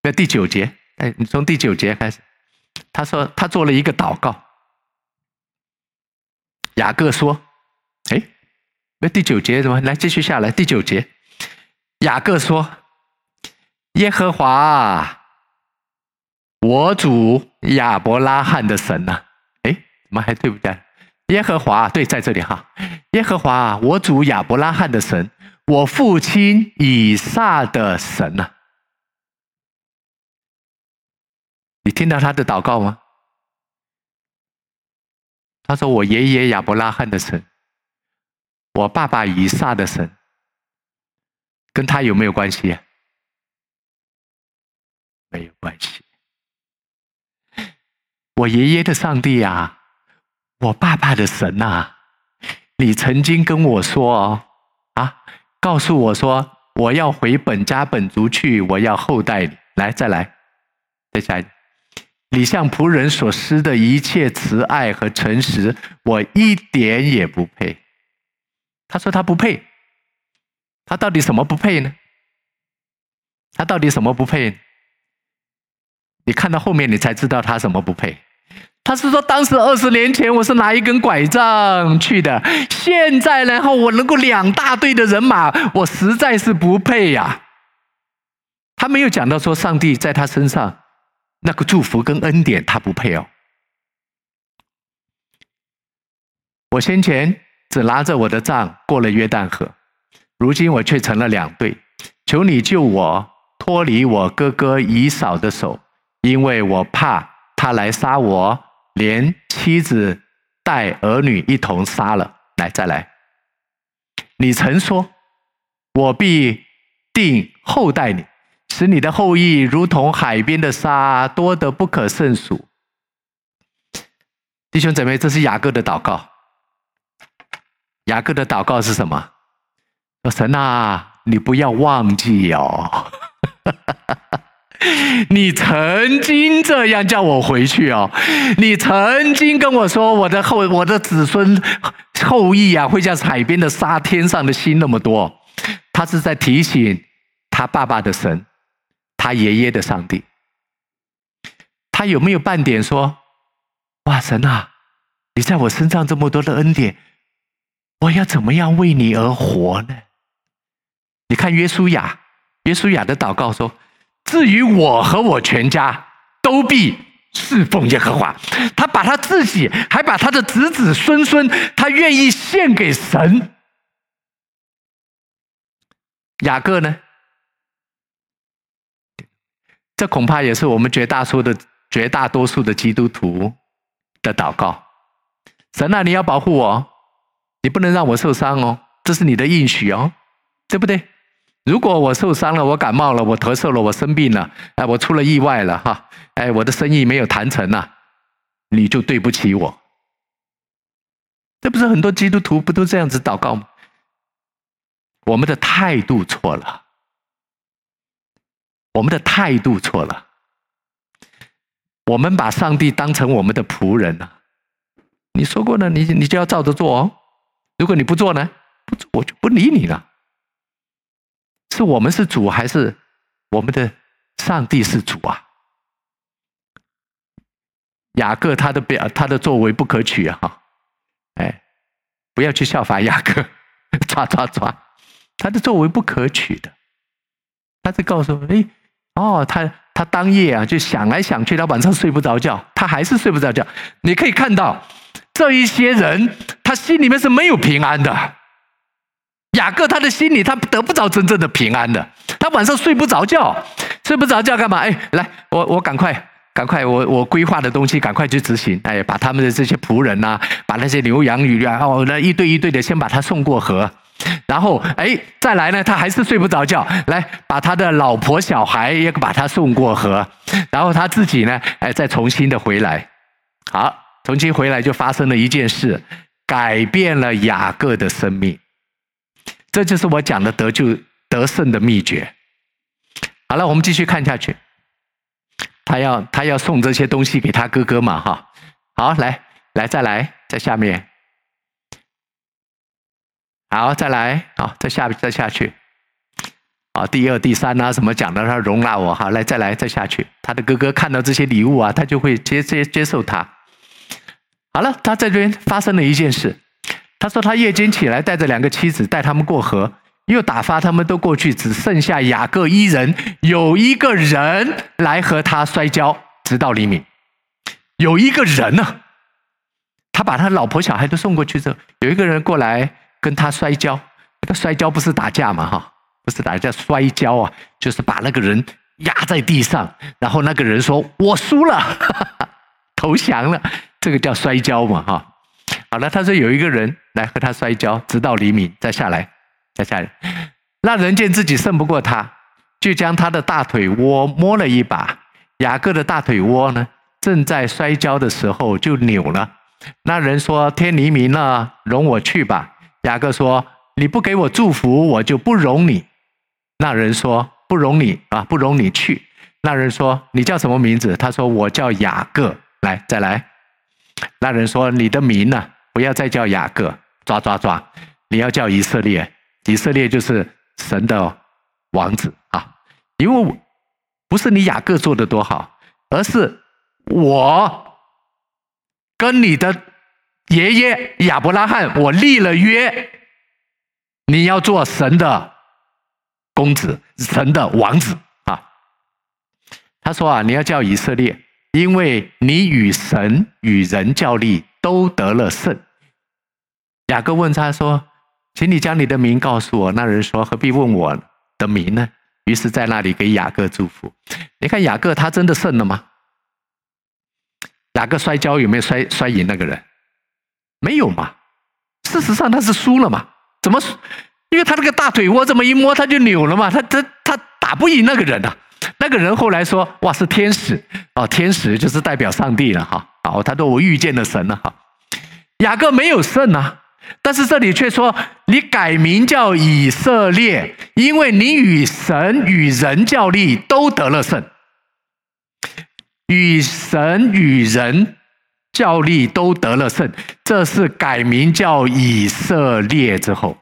Speaker 1: 那第九节，哎，你从第九节开始，他说他做了一个祷告。雅各说：“哎，那第九节怎么？来继续下来，第九节，雅各说：耶和华。”我主亚伯拉罕的神呐，哎，怎么还对不对？耶和华对，在这里哈。耶和华，我主亚伯拉罕的神，我父亲以撒的神呐。你听到他的祷告吗？他说：“我爷爷亚伯拉罕的神，我爸爸以撒的神，跟他有没有关系？没有关系。”我爷爷的上帝啊，我爸爸的神呐，你曾经跟我说哦，啊，告诉我说我要回本家本族去，我要后代你。来，再来，再下，你向仆人所施的一切慈爱和诚实，我一点也不配。他说他不配，他到底什么不配呢？他到底什么不配？你看到后面，你才知道他什么不配。他是说，当时二十年前我是拿一根拐杖去的，现在然后我能够两大队的人马，我实在是不配呀。他没有讲到说上帝在他身上那个祝福跟恩典，他不配哦。我先前只拿着我的杖过了约旦河，如今我却成了两队，求你救我脱离我哥哥以扫的手，因为我怕他来杀我。连妻子带儿女一同杀了。来，再来。你曾说：“我必定厚待你，使你的后裔如同海边的沙，多得不可胜数。”弟兄姊妹，这是雅各的祷告。雅各的祷告是什么？说神啊，你不要忘记哦。你曾经这样叫我回去哦，你曾经跟我说我的后我的子孙后裔啊，会像海边的沙，天上的星那么多。他是在提醒他爸爸的神，他爷爷的上帝。他有没有半点说：“哇，神啊，你在我身上这么多的恩典，我要怎么样为你而活呢？”你看约书亚，约书亚的祷告说。至于我和我全家，都必侍奉耶和华。他把他自己，还把他的子子孙孙，他愿意献给神。雅各呢？这恐怕也是我们绝大多数的绝大多数的基督徒的祷告。神啊，你要保护我，你不能让我受伤哦，这是你的应许哦，对不对？如果我受伤了，我感冒了，我咳嗽了，我生病了，哎，我出了意外了，哈，哎，我的生意没有谈成呐，你就对不起我。这不是很多基督徒不都这样子祷告吗？我们的态度错了，我们的态度错了，我们把上帝当成我们的仆人了。你说过呢，你你就要照着做哦。如果你不做呢，不做我就不理你了。是我们是主，还是我们的上帝是主啊？雅各他的表，他的作为不可取啊！哎，不要去效法 雅各，抓抓抓，他的作为不可取的。他是告诉我，哎，哦，他他当夜啊，就想来想去，他晚上睡不着觉，他还是睡不着觉。你可以看到，这一些人，他心里面是没有平安的。雅各他的心里，他得不着真正的平安的，他晚上睡不着觉，睡不着觉干嘛？哎，来，我我赶快赶快，我我规划的东西赶快去执行。哎，把他们的这些仆人呐、把那些牛羊鱼啊，哦，那一对一对的先把他送过河，然后哎，再来呢，他还是睡不着觉，来把他的老婆小孩也把他送过河，然后他自己呢，哎，再重新的回来。好，重新回来就发生了一件事，改变了雅各的生命。这就是我讲的得救得胜的秘诀。好了，我们继续看下去。他要他要送这些东西给他哥哥嘛，哈。好，来来再来，在下面。好，再来，好，再下再下去。好，第二、第三啊，什么讲的？他容纳我，好，来再来再下去。他的哥哥看到这些礼物啊，他就会接接接受他。好了，他在这边发生了一件事。他说：“他夜间起来，带着两个妻子，带他们过河，又打发他们都过去，只剩下雅各一人。有一个人来和他摔跤，直到黎明。有一个人呢、他把他老婆小孩都送过去之后，有一个人过来跟他摔跤。他摔跤不是打架嘛？哈，不是打架，摔跤啊，就是把那个人压在地上，然后那个人说：‘我输了，投降了。’这个叫摔跤嘛？哈。”好了，他说有一个人来和他摔跤，直到黎明，再下来，再下来。那人见自己胜不过他，就将他的大腿窝摸了一把。雅各的大腿窝呢，正在摔跤的时候就扭了。那人说：“天黎明了，容我去吧。”雅各说：“你不给我祝福，我就不容你。”那人说：“不容你啊，不容你去。”那人说：“你叫什么名字？”他说：“我叫雅各。”来，再来。那人说：“你的名呢？”不要再叫雅各，抓抓抓！你要叫以色列，以色列就是神的王子啊！因为不是你雅各做的多好，而是我跟你的爷爷亚伯拉罕，我立了约，你要做神的公子，神的王子啊！他说啊，你要叫以色列，因为你与神与人较力，都得了胜。雅各问他说：“请你将你的名告诉我。”那人说：“何必问我的名呢？”于是，在那里给雅各祝福。你看雅各他真的胜了吗？雅各摔跤有没有摔摔赢那个人？没有嘛。事实上他是输了嘛。怎么？因为他那个大腿窝这么一摸，他就扭了嘛。他他他打不赢那个人啊。那个人后来说：“哇，是天使哦，天使就是代表上帝了哈。哦，他说我遇见了神了哈。雅各没有胜啊。”但是这里却说，你改名叫以色列，因为你与神与人较力都得了胜。与神与人较力都得了胜。这是改名叫以色列之后，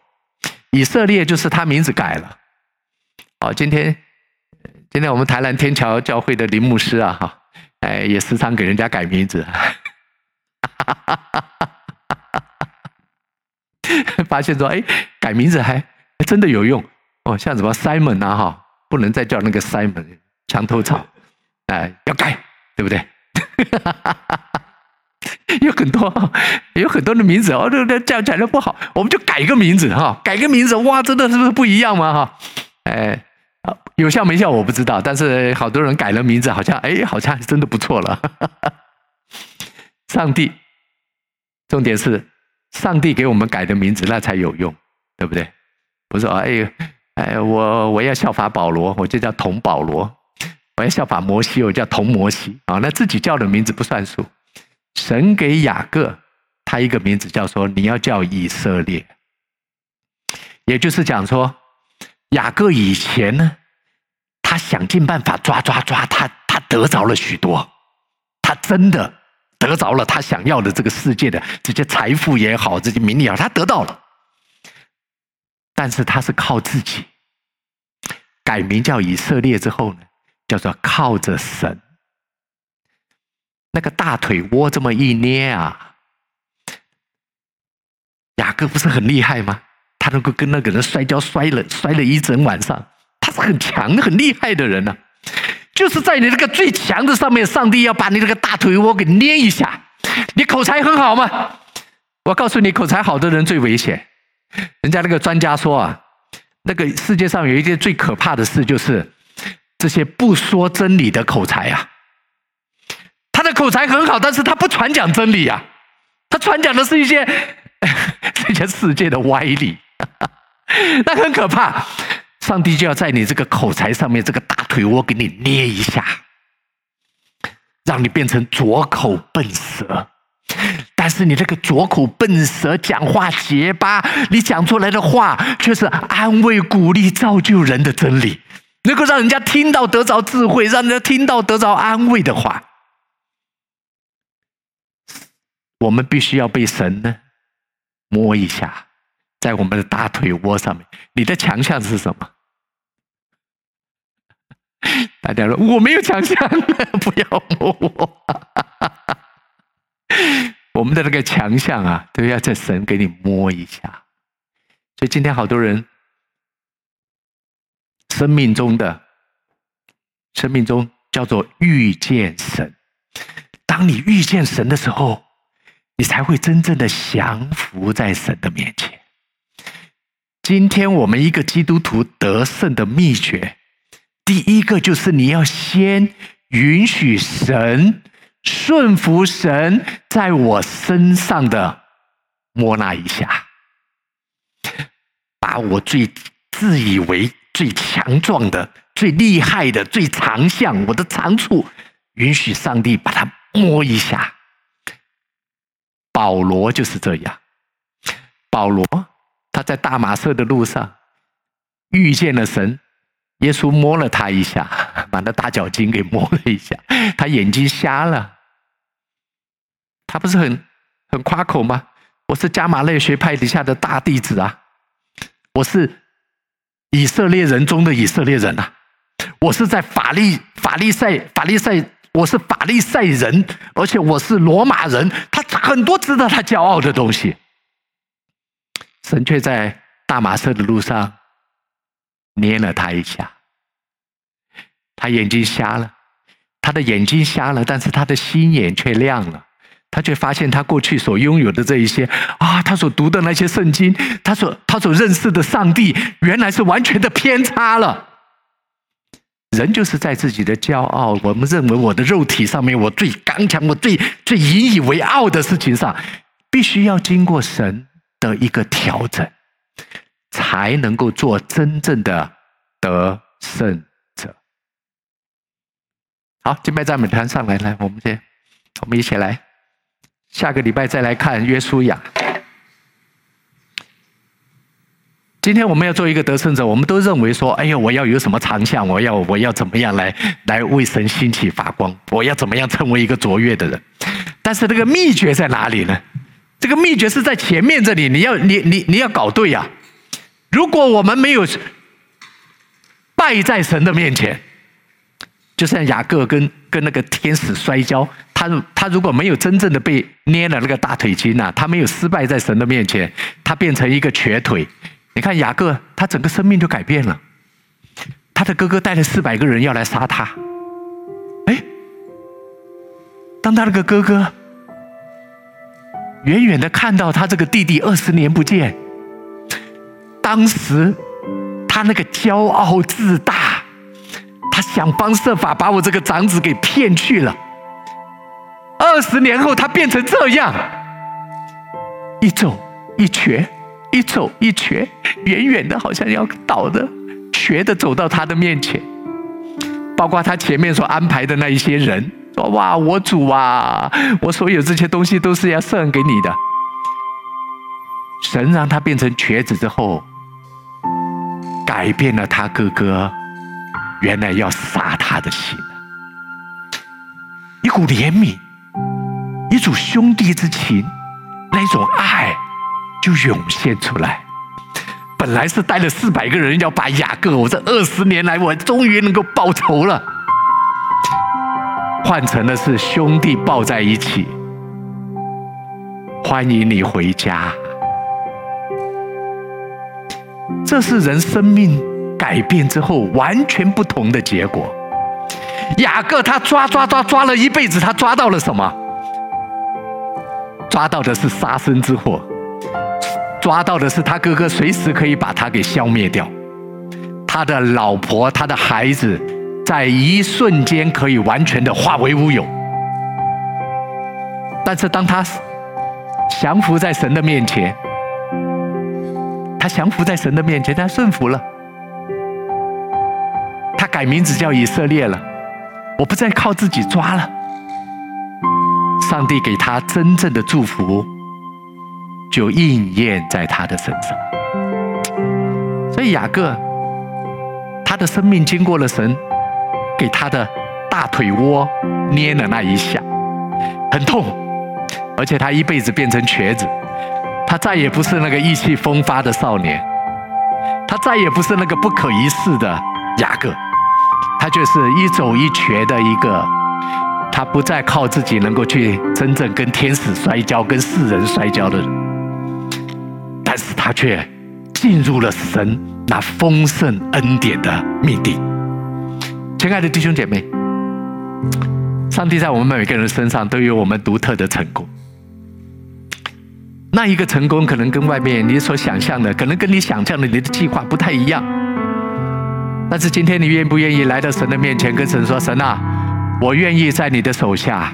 Speaker 1: 以色列就是他名字改了。好，今天今天我们台南天桥教会的林牧师啊，哈，哎，也时常给人家改名字。哈哈哈哈 发现说，哎，改名字还真的有用哦，像什么 Simon 啊，哈，不能再叫那个 Simon，墙头草，哎，要改，对不对？有很多，有很多的名字哦，这这叫起来不好，我们就改个名字哈，改个名字，哇，真的是不是不一样吗？哈，哎，有效没效我不知道，但是好多人改了名字，好像哎，好像真的不错了。上帝，重点是。上帝给我们改的名字，那才有用，对不对？不是说哎哎，我我要效法保罗，我就叫童保罗；我要效法摩西，我叫童摩西啊。那自己叫的名字不算数。神给雅各他一个名字，叫说你要叫以色列，也就是讲说，雅各以前呢，他想尽办法抓抓抓，他他得着了许多，他真的。得着了他想要的这个世界的这些财富也好，这些名利也好，他得到了。但是他是靠自己改名叫以色列之后呢，叫做靠着神。那个大腿窝这么一捏啊，雅各不是很厉害吗？他能够跟那个人摔跤摔了摔了一整晚上，他是很强很厉害的人呢、就是在你那个最强的上面，上帝要把你那个大腿窝给捏一下。你口才很好吗？我告诉你，口才好的人最危险。人家那个专家说啊，那个世界上有一件最可怕的事，就是这些不说真理的口才啊。他的口才很好，但是他不传讲真理啊，他传讲的是一些 这些世界的歪理，那很可怕。上帝就要在你这个口才上面，这个大腿窝给你捏一下，让你变成拙口笨舌。但是你这个拙口笨舌，讲话结巴，你讲出来的话却是安慰、鼓励、造就人的真理，能够让人家听到得着智慧，让人家听到得着安慰的话。我们必须要被神呢摸一下，在我们的大腿窝上面。你的强项是什么？大家说我没有强项，不要摸我。我们的那个强项啊，都要在神给你摸一下。所以今天好多人生命中的生命中叫做遇见神。当你遇见神的时候，你才会真正的降服在神的面前。今天我们一个基督徒得胜的秘诀。第一个就是你要先允许神顺服神在我身上的摸那一下，把我最自以为最强壮的、最厉害的、最长项、我的长处，允许上帝把它摸一下。保罗就是这样，保罗他在大马色的路上遇见了神。耶稣摸了他一下，把那大脚筋给摸了一下，他眼睛瞎了。他不是很很夸口吗？我是加玛列学派底下的大弟子啊，我是以色列人中的以色列人啊，我是在法利法利赛法利赛，我是法利赛人，而且我是罗马人。他很多值得他骄傲的东西，神却在大马色的路上。捏了他一下，他眼睛瞎了，他的眼睛瞎了，但是他的心眼却亮了。他却发现他过去所拥有的这一些啊，他所读的那些圣经，他所他所认识的上帝，原来是完全的偏差了。人就是在自己的骄傲，我们认为我的肉体上面我最刚强，我最最引以为傲的事情上，必须要经过神的一个调整。才能够做真正的得胜。好，敬拜赞美团上来，来，我们先，我们一起来。下个礼拜再来看约书亚。今天我们要做一个得胜者，我们都认为说，哎呀，我要有什么长项，我要我要怎么样来来为神兴起发光，我要怎么样成为一个卓越的人。但是这个秘诀在哪里呢？这个秘诀是在前面这里，你要你你你要搞对呀、如果我们没有败在神的面前，就像雅各跟跟那个天使摔跤，他他如果没有真正的被捏了那个大腿筋呐，他没有失败在神的面前，他变成一个瘸腿。你看雅各，他整个生命就改变了。他的哥哥带了四百个人要来杀他。哎，当他那个哥哥远远的看到他这个弟弟二十年不见，当时他那个骄傲自大，他想方设法把我这个长子给骗去了。二十年后，他变成这样，一走一瘸。一走一瘸，远远的，好像要倒的，瘸的走到他的面前。包括他前面所安排的那一些人，说：“哇，我主啊，我所有这些东西都是要送给你的。”神让他变成瘸子之后，改变了他哥哥原来要杀他的心。一股怜悯，一种兄弟之情，那种爱。就涌现出来。本来是带了四百个人要把雅各，我这二十年来我终于能够报仇了。换成的是兄弟抱在一起，欢迎你回家。这是人生命改变之后完全不同的结果。雅各他抓抓抓抓了一辈子，他抓到了什么？抓到的是杀身之祸。抓到的是他哥哥，随时可以把他给消灭掉。他的老婆、他的孩子，在一瞬间可以完全的化为乌有。但是当他降服在神的面前，他降服在神的面前，他顺服了。改名字叫以色列了。我不再靠自己抓了。上帝给他真正的祝福。就应验在他的身上，所以雅各，他的生命经过了神给他的大腿窝捏了那一下，很痛，而且他一辈子变成瘸子，他再也不是那个意气风发的少年，他再也不是那个不可一世的雅各，他就是一走一瘸的一个，他不再靠自己能够去真正跟天使摔跤、跟世人摔跤的人。但是他却进入了神那丰盛恩典的命定。亲爱的弟兄姐妹，上帝在我们每个人身上都有我们独特的成功。那一个成功可能跟外面你所想象的，可能跟你想象的你的计划不太一样。但是今天你愿不愿意来到神的面前，跟神说：“神啊，我愿意在你的手下，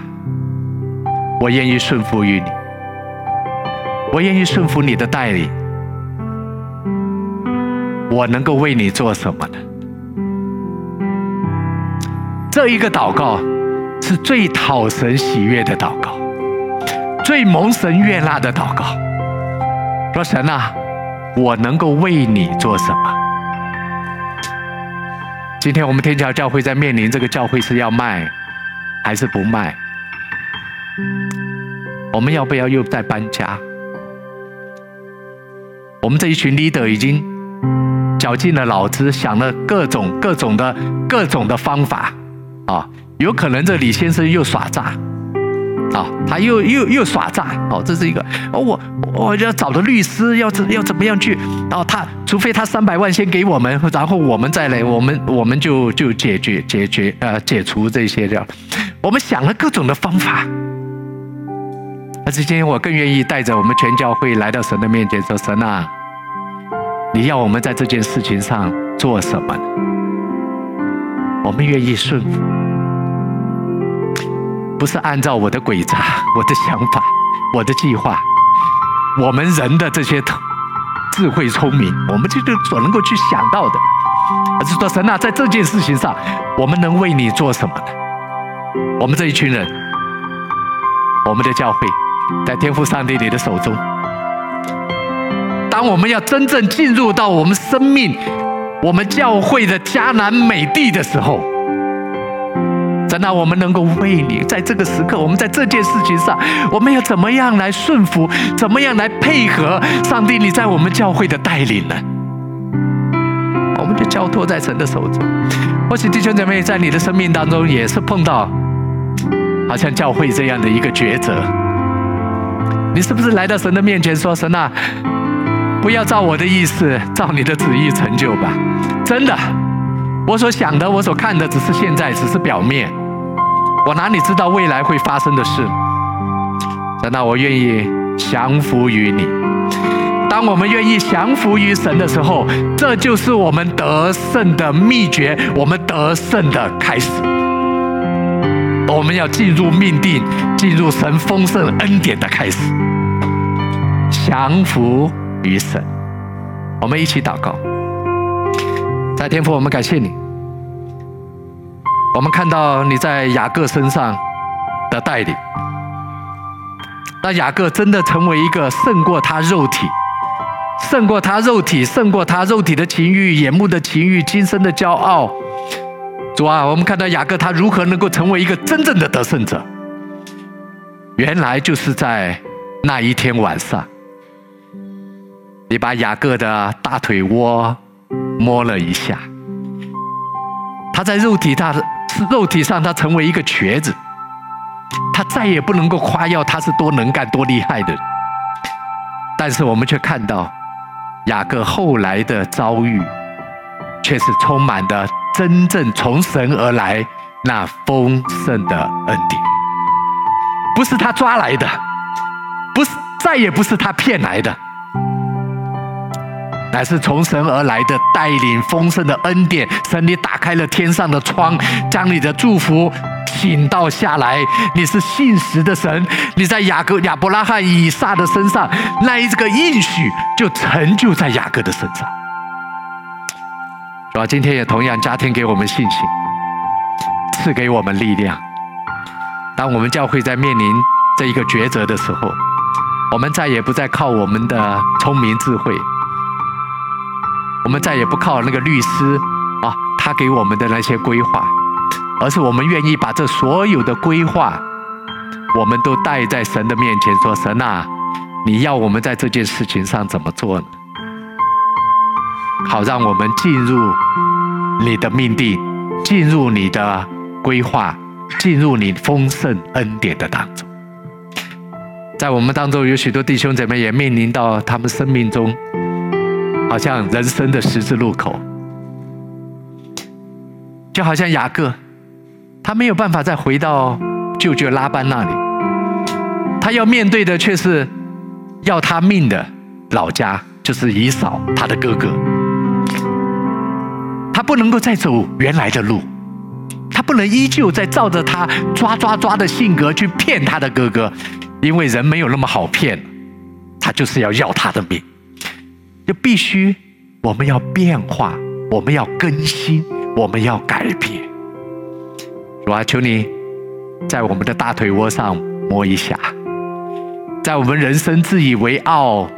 Speaker 1: 我愿意顺服于你。”我愿意顺服你的带领，我能够为你做什么呢？这一个祷告是最讨神喜悦的祷告，最蒙神悦纳的祷告。说神啊，我能够为你做什么？今天我们天桥教会在面临这个教会是要卖还是不卖？我们要不要又再搬家？我们这一群 leader 已经绞尽了脑汁，想了各种各种的各种的方法，啊，有可能这李先生又耍诈，啊，他又又又耍诈，哦，这是一个，哦，我我要找的律师要怎要怎么样去，然后他除非他三百万先给我们，然后我们再来，我们我们就就解决解决呃解除这些的，我们想了各种的方法。而今天我更愿意带着我们全教会来到神的面前，说：“神啊，你要我们在这件事情上做什么？我们愿意顺服，不是按照我的诡诈、我的想法、我的计划，我们人的这些智慧聪明，我们这个所能够去想到的，而是说神啊，在这件事情上，我们能为你做什么呢？我们这一群人，我们的教会。”在天父上帝你的手中，当我们要真正进入到我们生命、我们教会的迦南美地的时候，神啊，我们能够为你在这个时刻，我们在这件事情上，我们要怎么样来顺服，怎么样来配合上帝？你在我们教会的带领呢？我们就交托在神的手中。或许弟兄姐妹在你的生命当中也是碰到，好像教会这样的一个抉择。你是不是来到神的面前说：“神啊，不要照我的意思，照你的旨意成就吧？”真的，我所想的，我所看的，只是现在，只是表面。我哪里知道未来会发生的事？神啊，我愿意降服于你。当我们愿意降服于神的时候，这就是我们得胜的秘诀，我们得胜的开始。我们要进入命定，进入神丰盛恩典的开始。降服于神，我们一起祷告。在天父，我们感谢你。我们看到你在雅各身上的带领，让雅各真的成为一个胜过他肉体、胜过他肉体、胜过他肉体的情欲、眼目的情欲、今生的骄傲。主啊，我们看到雅各他如何能够成为一个真正的得胜者，原来就是在那一天晚上，你把雅各的大腿窝摸了一下，他在肉体上，肉体上他成为一个瘸子，他再也不能够夸耀他是多能干、多厉害的，但是我们却看到雅各后来的遭遇，却是充满的。真正从神而来那丰盛的恩典，不是他抓来的，不是，再也不是他骗来的，乃是从神而来的带领丰盛的恩典。神，你打开了天上的窗，将你的祝福倾倒下来。你是信实的神，你在雅各、亚伯拉罕、以撒的身上，那一个应许就成就在雅各的身上。主啊，今天也同样加添给我们信心，赐给我们力量。当我们教会在面临这一个抉择的时候，我们再也不再靠我们的聪明智慧，我们再也不靠那个律师啊，他给我们的那些规划，而是我们愿意把这所有的规划，我们都带在神的面前，说：神啊，你要我们在这件事情上怎么做呢？好，让我们进入你的命定，进入你的规划，进入你丰盛恩典的当中。在我们当中，有许多弟兄姐妹也面临到他们生命中，好像人生的十字路口，就好像雅各，他没有办法再回到舅舅拉班那里，他要面对的却是要他命的老家，就是以扫他的哥哥。他不能够再走原来的路，他不能依旧再照着他抓抓抓的性格去骗他的哥哥，因为人没有那么好骗，他就是要要他的命，就必须我们要变化，我们要更新，我们要改变。主啊，求你在我们的大腿窝上摸一下，在我们人生自以为傲、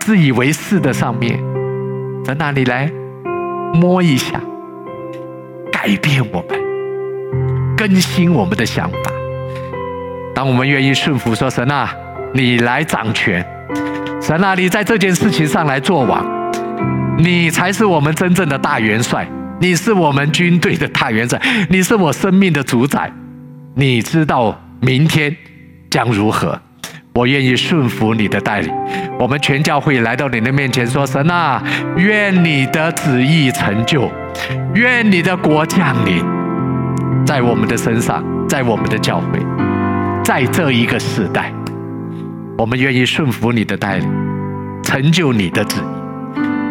Speaker 1: 自以为是的上面，在那里来？摸一下，改变我们，更新我们的想法。当我们愿意顺服，说神啊，你来掌权，神啊，你在这件事情上来做王，你才是我们真正的大元帅，你是我们军队的大元帅，你是我生命的主宰，你知道明天将如何。我愿意顺服你的带领，我们全教会来到你的面前说：“神啊，愿你的旨意成就，愿你的国降临在我们的身上，在我们的教会，在这一个时代，我们愿意顺服你的带领，成就你的旨意。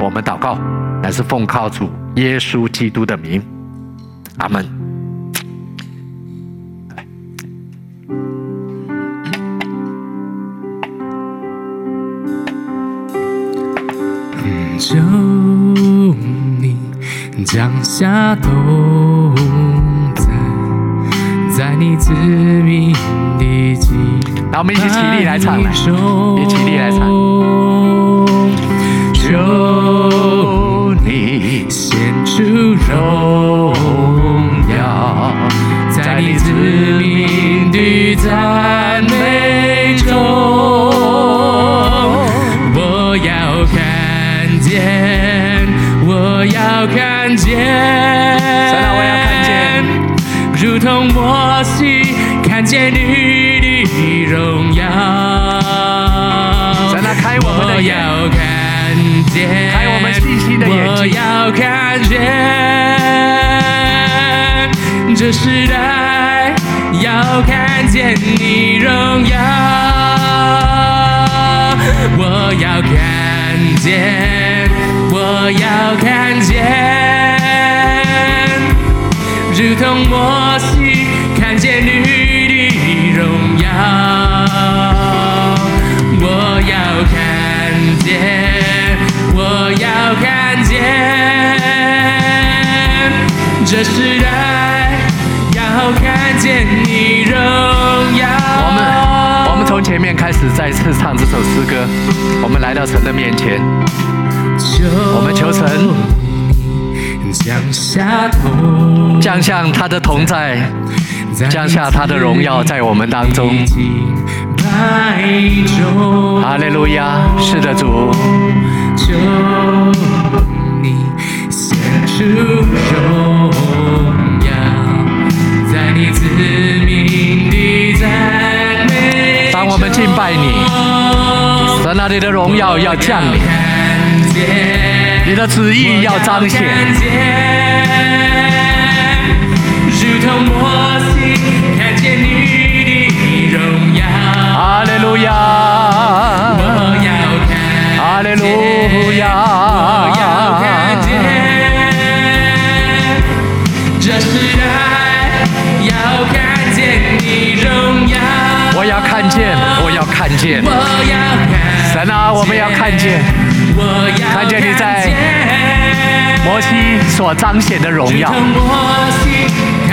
Speaker 1: 我们祷告，乃是奉靠主耶稣基督的名，阿门。”
Speaker 2: 求你降下同在，你致命的
Speaker 1: 我们一起起立来唱来，一起起立来唱。求你
Speaker 2: 献出荣耀，在你致命的赞美中，我要看见，我要看
Speaker 1: 见，我要看见，
Speaker 2: 如同摩
Speaker 1: 我要看见。我们细心的眼睛，
Speaker 2: 我要看见这时代，要看见你荣耀。我要看见，我要看见，如同摩西看见你的荣耀。我要看见。我要看见这时代，要看见你荣耀。
Speaker 1: 我们我们从前面开始再次唱这首诗歌，我们来到神的面前，我们求神
Speaker 2: 降下
Speaker 1: 降下他的同在，降下他的荣耀在我们当中。哈利路亚，是的，主。
Speaker 2: 求你献出荣耀，在你子民的赞美中。
Speaker 1: 当我们敬拜你，神那里的荣耀要降临，你的旨意要彰显。
Speaker 2: 如同摩西
Speaker 1: 见。
Speaker 2: 我要看见。
Speaker 1: 神啊，我们要看见，看见你在摩西所彰显的荣耀。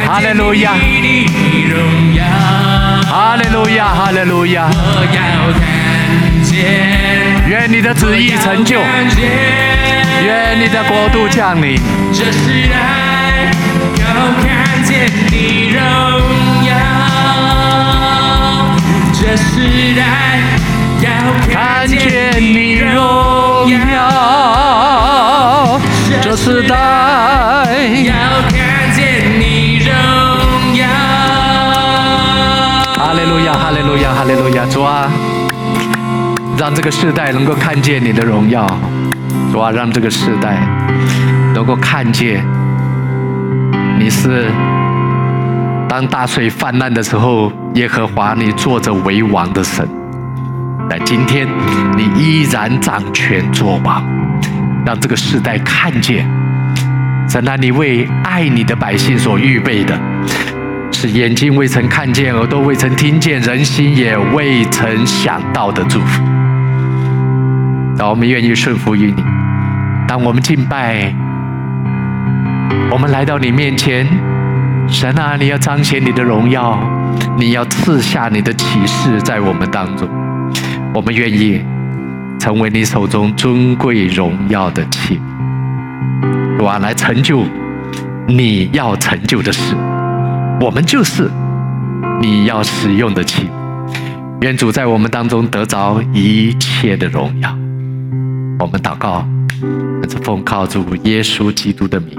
Speaker 1: 哈利路亚！哈利路亚！哈利路亚！
Speaker 2: 我要看见。
Speaker 1: 愿你的旨意成就，愿你的国度降临。
Speaker 2: 这时代要看见你荣耀，这时代要看见你荣耀，这时代要看见你荣耀。
Speaker 1: 哈利路亚，哈利路亚，哈利路亚，主啊。让这个世代能够看见你的荣耀，主啊，让这个时代能够看见你是当大水泛滥的时候，耶和华你坐着为王的神。但今天你依然掌权作王，让这个世代看见，在那，你为爱你的百姓所预备的，是眼睛未曾看见，耳朵未曾听见，人心也未曾想到的祝福。当我们愿意顺服于你，当我们敬拜，我们来到你面前，神啊，你要彰显你的荣耀，你要赐下你的启示在我们当中，我们愿意成为你手中尊贵荣耀的器。皿，哇，来成就你要成就的事，我们就是你要使用的器，愿主在我们当中得着一切的荣耀。我们祷告，是奉靠主耶稣基督的名，